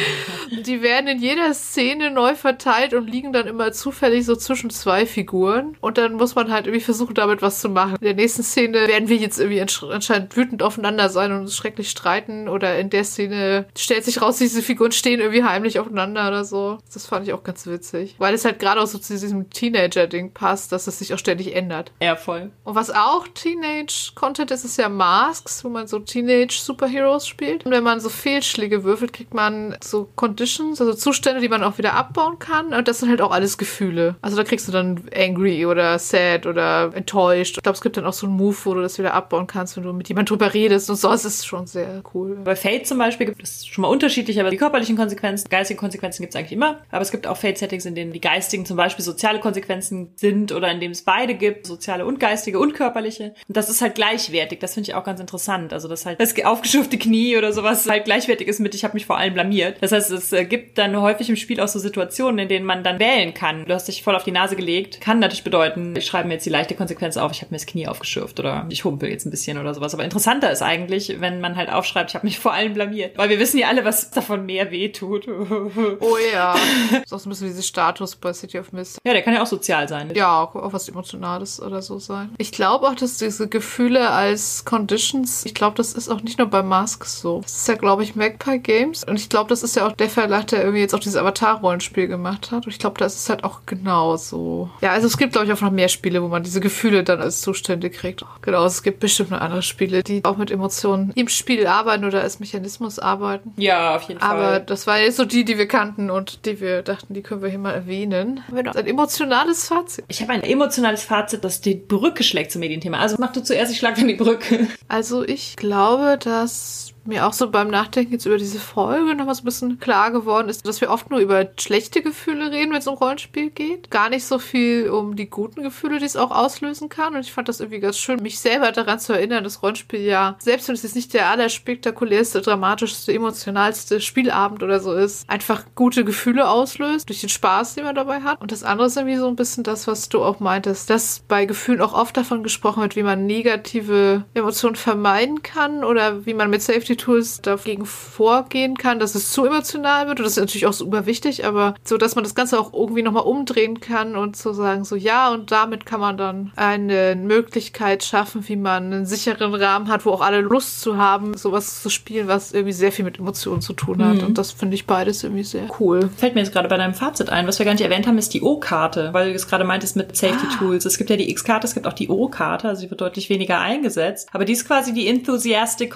[LAUGHS] Die werden in jeder Szene neu verteilt und liegen dann immer zufällig so zwischen zwei Figuren. Und dann muss man halt irgendwie versuchen, damit was zu machen. In der nächsten Szene werden wir jetzt irgendwie ansch- anscheinend wütend aufeinander sein und uns schrecklich streiten. Oder in der Szene stellt sich raus, diese Figuren stehen irgendwie heimlich aufeinander oder so. Das fand ich auch ganz witzig. Weil es halt gerade auch so zu diesem Teenager-Ding passt, dass es sich auch ständig ändert. Ja, voll. Und was auch Teenage-Content ist, ist ja Masks, wo man so Teenage-Superheroes spielt. Und wenn man so Fehlschläge würfelt, kriegt man so Conditions, also Zustände, die man auch wieder abbauen kann. Und das sind halt auch alles Gefühle. Also da kriegst du dann angry oder sad oder enttäuscht. Ich glaube, es gibt dann auch so einen Move, wo du das wieder abbauen kannst, wenn du mit jemandem drüber redest und so. Es ist schon sehr cool. Bei Fate zum Beispiel gibt es schon mal unterschiedlich, aber die körperlichen Konsequenzen, geistige Konsequenzen gibt es eigentlich immer. Aber es gibt auch Fate-Settings, in denen die geistigen zum Beispiel soziale Konsequenzen sind oder in dem es beide gibt, soziale und geistige und körperliche. Und das ist halt gleichwertig. Das finde ich auch ganz interessant. Also dass halt das aufgeschürfte Knie oder sowas halt gleichwertig ist mit, ich habe mich vor allem blamiert. Das heißt, es äh, gibt dann häufig im Spiel auch so Situationen, in denen man dann wählen kann. Du hast dich voll auf die Nase gelegt. Kann natürlich bedeuten, ich schreibe mir jetzt die leichte Konsequenz auf, ich habe mir das Knie aufgeschürft oder ich humpel jetzt ein bisschen oder sowas. Aber interessanter ist eigentlich, wenn man halt aufschreibt, ich habe mich [LAUGHS] vor allem blamiert. Weil wir wissen ja alle, was davon mehr weh tut. Oh [LAUGHS] ja. Das ist auch so ein bisschen dieses Status bei City of Mist. Ja, der kann ja auch sozial sein. Ja, auch, auch was Emotionales oder so sein. Ich glaube auch, dass diese Gefühle als Conditions, ich glaube, das ist auch nicht nur bei Masks so. Das ist ja, glaube ich, Magpie Games. Und ich glaube, das ist ja auch der Verlag, der irgendwie jetzt auch dieses Avatar-Rollenspiel gemacht hat. Und ich glaube, da ist es halt auch genau so. Ja, also es gibt, glaube ich, auch noch mehr Spiele, wo man diese Gefühle dann als Zustände kriegt. Genau, es gibt bestimmt noch andere Spiele, die auch mit Emotionen im Spiel arbeiten oder als Mechanismus arbeiten. Ja, auf jeden Aber Fall. das waren jetzt so die, die wir kannten und die wir dachten, die können wir hier mal erwähnen. Noch ein emotionales Fazit? Ich habe ein emotionales Fazit, das die Brücke schlägt zum Medienthema. Also mach du zuerst, ich schlag dann die Brücke. Also ich glaube, dass mir auch so beim Nachdenken jetzt über diese Folge nochmal so ein bisschen klar geworden ist, dass wir oft nur über schlechte Gefühle reden, wenn es um Rollenspiel geht. Gar nicht so viel um die guten Gefühle, die es auch auslösen kann. Und ich fand das irgendwie ganz schön, mich selber daran zu erinnern, dass Rollenspiel ja, selbst wenn es jetzt nicht der allerspektakulärste, dramatischste, emotionalste Spielabend oder so ist, einfach gute Gefühle auslöst, durch den Spaß, den man dabei hat. Und das andere ist irgendwie so ein bisschen das, was du auch meintest, dass bei Gefühlen auch oft davon gesprochen wird, wie man negative Emotionen vermeiden kann oder wie man mit Safety Tools dagegen vorgehen kann, dass es zu emotional wird. Und das ist natürlich auch super wichtig, aber so, dass man das Ganze auch irgendwie nochmal umdrehen kann und zu sagen, so ja, und damit kann man dann eine Möglichkeit schaffen, wie man einen sicheren Rahmen hat, wo auch alle Lust zu haben, sowas zu spielen, was irgendwie sehr viel mit Emotionen zu tun hat. Und das finde ich beides irgendwie sehr cool. Fällt mir jetzt gerade bei deinem Fazit ein. Was wir gar nicht erwähnt haben, ist die O-Karte, weil du es gerade meintest mit Safety Tools. Es gibt ja die X-Karte, es gibt auch die O-Karte, also die wird deutlich weniger eingesetzt. Aber die ist quasi die Enthusiastic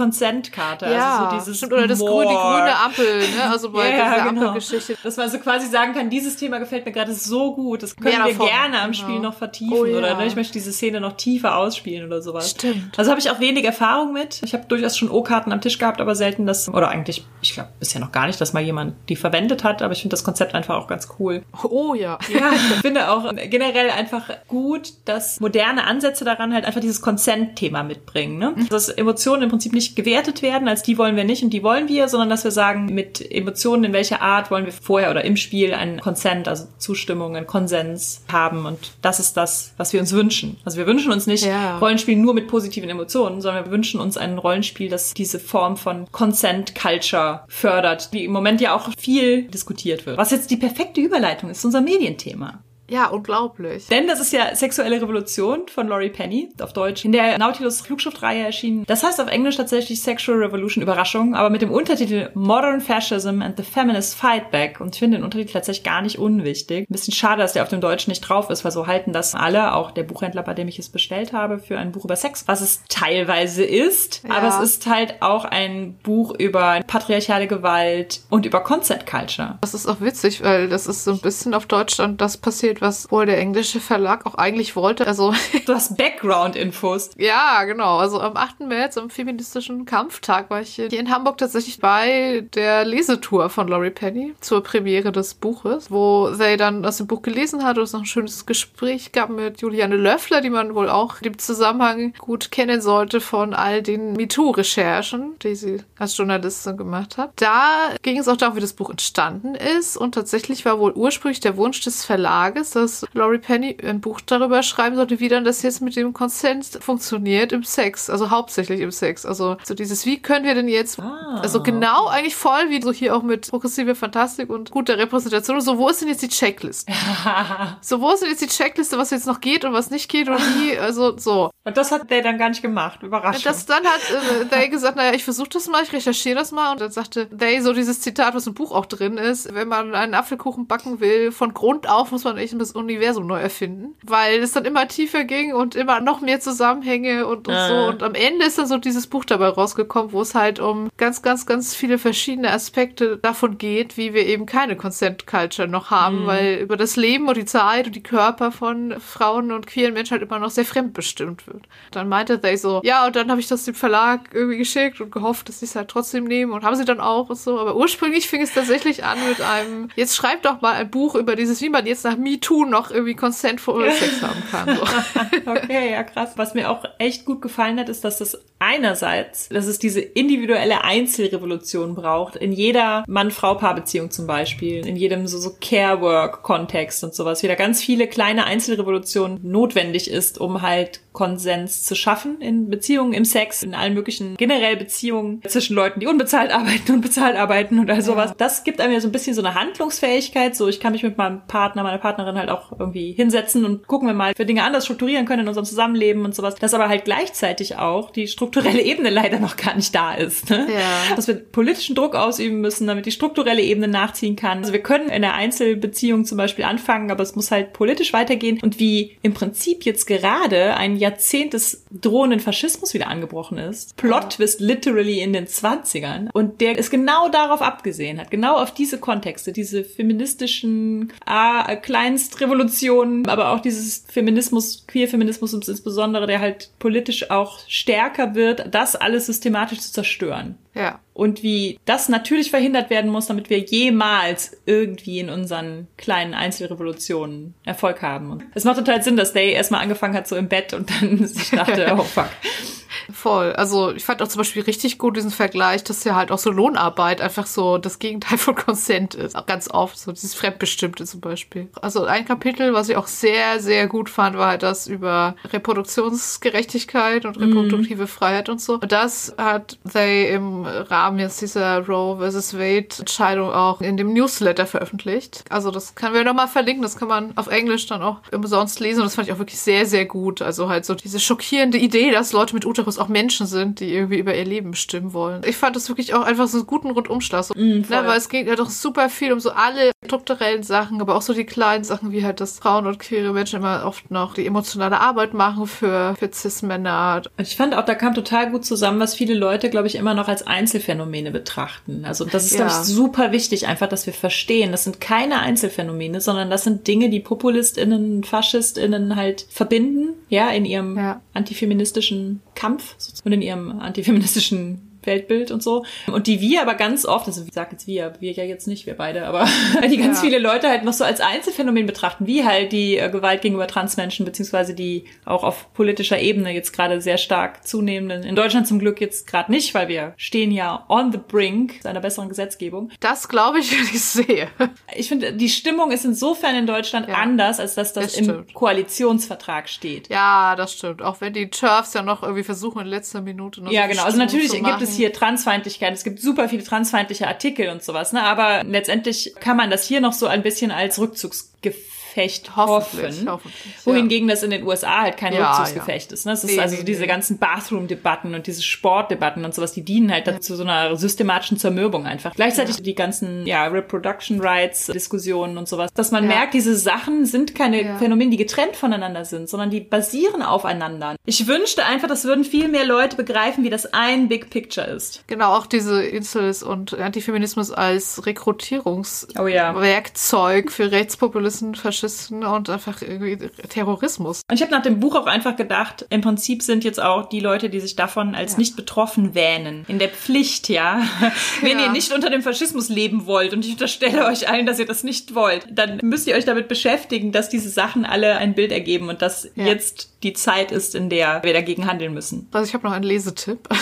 Consent-Karte. also so dieses stimmt. Oder das grüne, die grüne Ampel, ne? Also bei [LAUGHS] Ja, dieser genau. Ampelgeschichte. Dass man so quasi sagen kann, dieses Thema gefällt mir gerade so gut. Das können Mehr wir davon, gerne am genau. Spiel noch vertiefen. Oh, ja. Oder ne, ich möchte diese Szene noch tiefer ausspielen oder sowas. Stimmt. Also habe ich auch wenig Erfahrung mit. Ich habe durchaus schon O-Karten am Tisch gehabt, aber selten das, oder eigentlich, ich glaube bisher noch gar nicht, dass mal jemand die verwendet hat, aber ich finde das Konzept einfach auch ganz cool. Oh ja. [LAUGHS] Ja, ich finde auch generell einfach gut, dass moderne Ansätze daran halt einfach dieses Consent-Thema mitbringen. Ne? Dass Emotionen im Prinzip nicht gewertet werden, als die wollen wir nicht und die wollen wir, sondern dass wir sagen, mit Emotionen in welcher Art wollen wir vorher oder im Spiel einen Consent, also Zustimmung, einen Konsens haben und das ist das, was wir uns wünschen. Also wir wünschen uns nicht Ja. Rollenspiel nur mit positiven Emotionen, sondern wir wünschen uns ein Rollenspiel, das diese Form von Consent-Culture fördert, die im Moment ja auch viel diskutiert wird. Was jetzt die perfekte Überleitung ist, unser Medienthema. Ja, unglaublich. Denn das ist ja Sexuelle Revolution von Laurie Penny, auf Deutsch, in der Nautilus Flugschriftreihe erschienen. Das heißt auf Englisch tatsächlich Sexual Revolution, Überraschung, aber mit dem Untertitel Modern Fascism and the Feminist Fight Back. Und ich finde den Untertitel tatsächlich gar nicht unwichtig. Ein bisschen schade, dass der auf dem Deutsch nicht drauf ist, weil so halten das alle, auch der Buchhändler, bei dem ich es bestellt habe, für ein Buch über Sex, was es teilweise ist. Ja. Aber es ist halt auch ein Buch über patriarchale Gewalt und über Consent Culture. Das ist auch witzig, weil das ist so ein bisschen auf Deutschland das passiert, erzählt, was wohl der englische Verlag auch eigentlich wollte. Also [LAUGHS] du hast Background-Infos. Ja, genau. Also am 8. März, am feministischen Kampftag, war ich hier in Hamburg tatsächlich bei der Lesetour von Laurie Penny zur Premiere des Buches, wo sie dann aus dem Buch gelesen hat und es noch ein schönes Gespräch gab mit Juliane Löffler, die man wohl auch im Zusammenhang gut kennen sollte von all den MeToo-Recherchen, die sie als Journalistin gemacht hat. Da ging es auch darum, wie das Buch entstanden ist und tatsächlich war wohl ursprünglich der Wunsch des Verlages, dass Laurie Penny ein Buch darüber schreiben sollte, wie dann das jetzt mit dem Consent funktioniert im Sex, also hauptsächlich im Sex. Also so dieses, wie können wir denn jetzt, ah. also genau eigentlich voll wie so hier auch mit progressive Fantastik und guter Repräsentation, so wo ist denn jetzt die Checklist? [LAUGHS] so wo ist denn jetzt die Checkliste, was jetzt noch geht und was nicht geht und wie, also so. Und das hat der dann gar nicht gemacht, Überraschung. Das dann hat äh, They gesagt, naja, ich versuche das mal, ich recherchiere das mal und dann sagte They so dieses Zitat, was im Buch auch drin ist, wenn man einen Apfelkuchen backen will, von Grund auf muss man echt das Universum neu erfinden, weil es dann immer tiefer ging und immer noch mehr Zusammenhänge und, und äh. so und am Ende ist dann so dieses Buch dabei rausgekommen, wo es halt um ganz, ganz, ganz viele verschiedene Aspekte davon geht, wie wir eben keine Consent Culture noch haben, mhm. weil über das Leben und die Zeit und die Körper von Frauen und queeren Menschen halt immer noch sehr fremdbestimmt wird. Dann meinte They so, ja, und dann habe ich das dem Verlag irgendwie geschickt und gehofft, dass sie es halt trotzdem nehmen und haben sie dann auch und so. Aber ursprünglich fing es tatsächlich an mit einem, jetzt schreibt doch mal ein Buch über dieses, wie man jetzt nach MeToo noch irgendwie Consent for Sex [LAUGHS] haben kann. So. [LAUGHS] okay, ja krass. Was mir auch echt gut gefallen hat, ist, dass das einerseits, dass es diese individuelle Einzelrevolution braucht, in jeder Mann-Frau-Paar-Beziehung zum Beispiel, in jedem so, so Care-Work-Kontext und sowas, wieder ganz viele kleine Einzelrevolutionen notwendig ist, um halt Konsens zu schaffen in Beziehungen, im Sex, in allen möglichen generell Beziehungen zwischen Leuten, die unbezahlt [LAUGHS] arbeiten und bezahlt arbeiten und all sowas. Das gibt einem ja so ein bisschen so eine Handlungsfähigkeit. So, ich kann mich mit meinem Partner, meiner Partnerin halt auch irgendwie hinsetzen und gucken wir mal, wie wir Dinge anders strukturieren können in unserem Zusammenleben und sowas. Dass aber halt gleichzeitig auch die strukturelle Ebene [LAUGHS] leider noch gar nicht da ist. Ne? Ja. Dass wir politischen Druck ausüben müssen, damit die strukturelle Ebene nachziehen kann. Also wir können in der Einzelbeziehung zum Beispiel anfangen, aber es muss halt politisch weitergehen. Und wie im Prinzip jetzt gerade ein Jahrzehnt des drohenden Faschismus wieder angebrochen ist. Plot Twist literally in den 20ern. Und der ist genau darauf abgesehen, hat genau auf diese Kontexte, diese feministischen ah, Kleinstrevolutionen, aber auch dieses Feminismus, Queer-Feminismus insbesondere, der halt politisch auch stärker wird, das alles systematisch zu zerstören. Ja. Und wie das natürlich verhindert werden muss, damit wir jemals irgendwie in unseren kleinen Einzelrevolutionen Erfolg haben. Und es macht total Sinn, dass Day erstmal angefangen hat so im Bett und dann [LAUGHS] sich dachte, oh fuck. [LAUGHS] Voll. Also ich fand auch zum Beispiel richtig gut diesen Vergleich, dass ja halt auch so Lohnarbeit einfach so das Gegenteil [LAUGHS] von Consent ist. Auch ganz oft so dieses Fremdbestimmte zum Beispiel. Also ein Kapitel, was ich auch sehr, sehr gut fand, war halt das über Reproduktionsgerechtigkeit und reproduktive mm. Freiheit und so. Und das hat They im Rahmen jetzt dieser Roe vs. Wade Entscheidung auch in dem Newsletter veröffentlicht. Also das können wir nochmal verlinken. Das kann man auf Englisch dann auch umsonst lesen. Und das fand ich auch wirklich sehr, sehr gut. Also halt so diese schockierende Idee, dass Leute mit Uterus auch Menschen sind, die irgendwie über ihr Leben bestimmen wollen. Ich fand das wirklich auch einfach so einen guten Rundumschlag. So, mm, ne, weil es geht ja doch super viel um so alle strukturellen Sachen, aber auch so die kleinen Sachen, wie halt, dass Frauen und queere Menschen immer oft noch die emotionale Arbeit machen für, für Cis-Männer. Ich fand auch, da kam total gut zusammen, was viele Leute, glaube ich, immer noch als Einzelfänomene betrachten. Also das ist, ja. glaube ich, super wichtig, einfach, dass wir verstehen, das sind keine Einzelfänomene, sondern das sind Dinge, die PopulistInnen, FaschistInnen halt verbinden, ja, in ihrem ja. antifeministischen Kampf und in ihrem antifeministischen Weltbild und so. Und die wir aber ganz oft, also ich sag jetzt wir, wir ja jetzt nicht, wir beide, aber [LAUGHS] die ganz ja. viele Leute halt noch so als Einzelfänomen betrachten, wie halt die äh, Gewalt gegenüber Transmenschen, beziehungsweise die auch auf politischer Ebene jetzt gerade sehr stark zunehmenden. In Deutschland zum Glück jetzt gerade nicht, weil wir stehen ja on the brink einer besseren Gesetzgebung. Das glaube ich, [LAUGHS] wenn ich sehe. Ich finde, die Stimmung ist insofern in Deutschland ja, anders, als dass das, das im Koalitionsvertrag steht. Ja, das stimmt. Auch wenn die Turfs ja noch irgendwie versuchen in letzter Minute noch Ja, genau. Also natürlich gibt es es hier Transfeindlichkeit. Es gibt super viele transfeindliche Artikel und sowas, ne? Aber letztendlich kann man das hier noch so ein bisschen als Rückzugsgefühl Rückzugsgefecht hoffen. Hoffentlich, wohingegen ja. das in den USA halt kein ja, Rückzugsgefecht ja. ist. Ne? Ist nee, also nee, diese nee. ganzen Bathroom-Debatten und diese Sportdebatten und sowas, die dienen halt dazu so einer systematischen Zermürbung einfach. Gleichzeitig die ganzen ja, Reproduction Rights Diskussionen und sowas, dass man merkt, diese Sachen sind keine Phänomene, die getrennt voneinander sind, sondern die basieren aufeinander. Ich wünschte einfach, das würden viel mehr Leute begreifen, wie das ein Big Picture ist. Genau, auch diese Incels und Antifeminismus als Rekrutierungswerkzeug oh, für Rechtspopulisten, Faschisten und einfach irgendwie Terrorismus. Und ich habe nach dem Buch auch einfach gedacht, im Prinzip sind jetzt auch die Leute, die sich davon als Ja. nicht betroffen wähnen, in der Pflicht, ja. [LAUGHS] Wenn Ja. ihr nicht unter dem Faschismus leben wollt und ich unterstelle euch allen, dass ihr das nicht wollt, dann müsst ihr euch damit beschäftigen, dass diese Sachen alle ein Bild ergeben und dass Ja. jetzt die Zeit ist, in der wir dagegen handeln müssen. Also ich habe noch einen Lesetipp. [LAUGHS]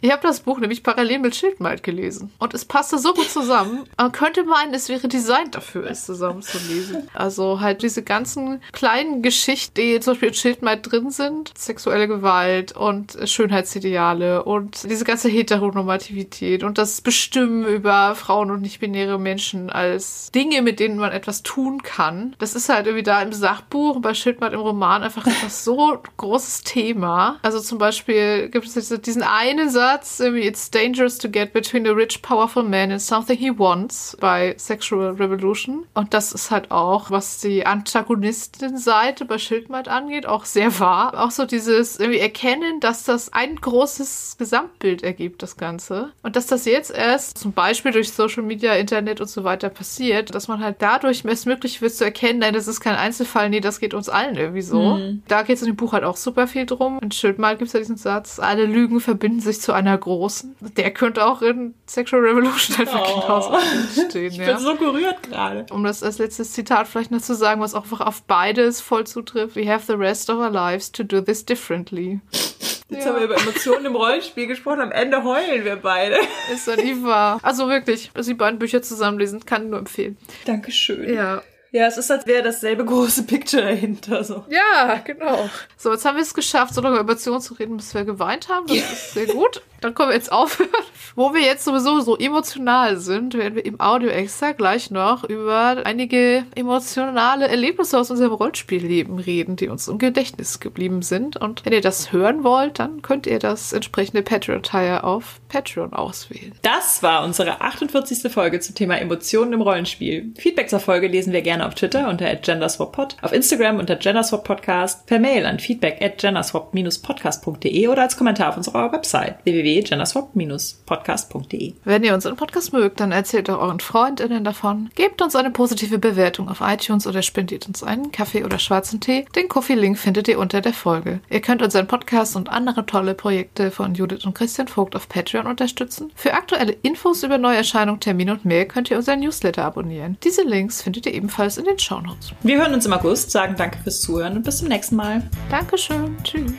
Ich habe das Buch nämlich parallel mit Schildmaid gelesen. Und es passte so gut zusammen. [LAUGHS] Man könnte meinen, es wäre designt dafür, es zusammen zu lesen. Also halt diese ganzen kleinen Geschichten, die zum Beispiel in Schildmaid drin sind. Sexuelle Gewalt und Schönheitsideale und diese ganze Heteronormativität und das Bestimmen über Frauen und nicht-binäre Menschen als Dinge, mit denen man etwas tun kann. Das ist halt irgendwie da im Sachbuch und bei Schildmaid im Roman einfach etwas so großes Thema. Also zum Beispiel gibt es diese- diesen einen Satz, irgendwie, it's dangerous to get between a rich, powerful man and something he wants bei Sexual Revolution. Und das ist halt auch, was die Antagonistin-Seite bei Schildmaid angeht, auch sehr wahr. Auch so dieses irgendwie erkennen, dass das ein großes Gesamtbild ergibt, das Ganze. Und dass das jetzt erst zum Beispiel durch Social Media, Internet und so weiter passiert, dass man halt dadurch es möglich wird zu erkennen, nein, das ist kein Einzelfall, nee, das geht uns allen irgendwie so. Da geht es in dem Buch halt auch super viel drum. In Schildmaid gibt es ja diesen Satz, alle Lügen verbinden sich zu einer großen. Der könnte auch in Sexual Revolution einfach Oh. genauso stehen, [LAUGHS] Ich ja. bin so gerührt gerade. Um das als letztes Zitat vielleicht noch zu sagen, was auch einfach auf beides voll zutrifft. We have the rest of our lives to do this differently. Jetzt Ja. haben wir über Emotionen im Rollenspiel gesprochen. Am Ende heulen wir beide. Ist doch nie wahr. Also wirklich, dass die beiden Bücher zusammenlesen, kann ich nur empfehlen. Dankeschön. Ja. Ja, es ist, als wäre dasselbe große Picture dahinter. So. Ja, genau. So, jetzt haben wir es geschafft, so lange über Emotionen zu reden, bis wir geweint haben. Das ist sehr gut. Dann können wir jetzt aufhören. [LAUGHS] Wo wir jetzt sowieso so emotional sind, werden wir im Audio extra gleich noch über einige emotionale Erlebnisse aus unserem Rollenspielleben reden, die uns im Gedächtnis geblieben sind. Und wenn ihr das hören wollt, dann könnt ihr das entsprechende Patreon-Teil auf Patreon auswählen. Das war unsere 48. Folge zum Thema Emotionen im Rollenspiel. Feedback zur Folge lesen wir gerne auf Twitter unter @genderswappod, auf Instagram unter genderswappodcast, per Mail an feedback at genderswap-podcast.de oder als Kommentar auf unserer Website www.genderswap-podcast.de. Wenn ihr unseren Podcast mögt, dann erzählt doch euren FreundInnen davon. Gebt uns eine positive Bewertung auf iTunes oder spendiert uns einen Kaffee oder schwarzen Tee. Den Kofi-Link findet ihr unter der Folge. Ihr könnt unseren Podcast und andere tolle Projekte von Judith und Christian Vogt auf Patreon unterstützen. Für aktuelle Infos über Neuerscheinungen, Termine und mehr könnt ihr unseren Newsletter abonnieren. Diese Links findet ihr ebenfalls in den Shownotes. Wir hören uns im August, sagen danke fürs Zuhören und bis zum nächsten Mal. Dankeschön. Tschüss.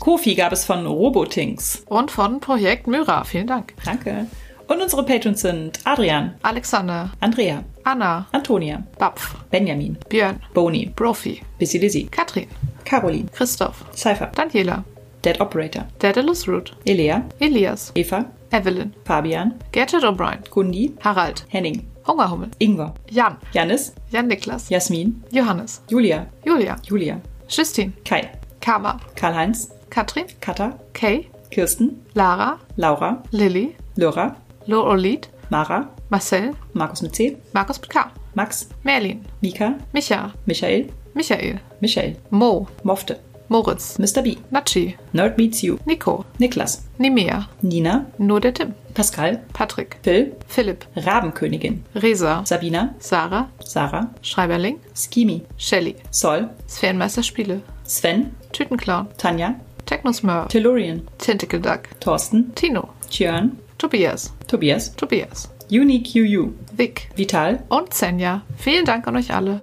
Kofi gab es von Robotings. Und von Projekt Myra. Vielen Dank. Danke. Und unsere Patrons sind Adrian, Alexander, Andrea, Anna, Antonia, Bapf, Benjamin, Björn, Boni, Brophy, Busy Lizzy, Katrin, Caroline, Christoph, Cypher, Daniela, Dead Operator, Daedalus Root, Elea, Elias, Eva, Evelyn, Fabian, Gertrude O'Brien, Gundi, Harald, Henning, Hungerhummel, Ingwer, Jan, Janis, Jan Niklas, Jasmin, Johannes, Julia, Julia, Julia, Justin, Kai, Karma, Karl-Heinz, Katrin, Katha, Kay, Kirsten, Lara, Laura, Lilly, Laura, Lorolid, Mara, Marcel, Markus mit C, Markus mit K, Max, Merlin, Mika, Micha, Michael, Michael, Michael, Mo, Mofte, Moritz, Mr. B, Nachi, Nerd Meets You, Nico, Niklas, Nimea, Nina, nur der Tim, Pascal, Patrick, Phil, Philipp, Rabenkönigin, Resa, Sabina, Sarah, Sarah, Schreiberling, Skimi, Shelly, Sol, Sphärenmeisterspiele, Sven, Tütenclown, Tanja, Technosmurf, Tellurian, Tentacle Duck, Thorsten, Tino, Tjörn, Tobias, Tobias, Tobias, UniQU, Vic. Vital, und Senja. Vielen Dank an euch alle.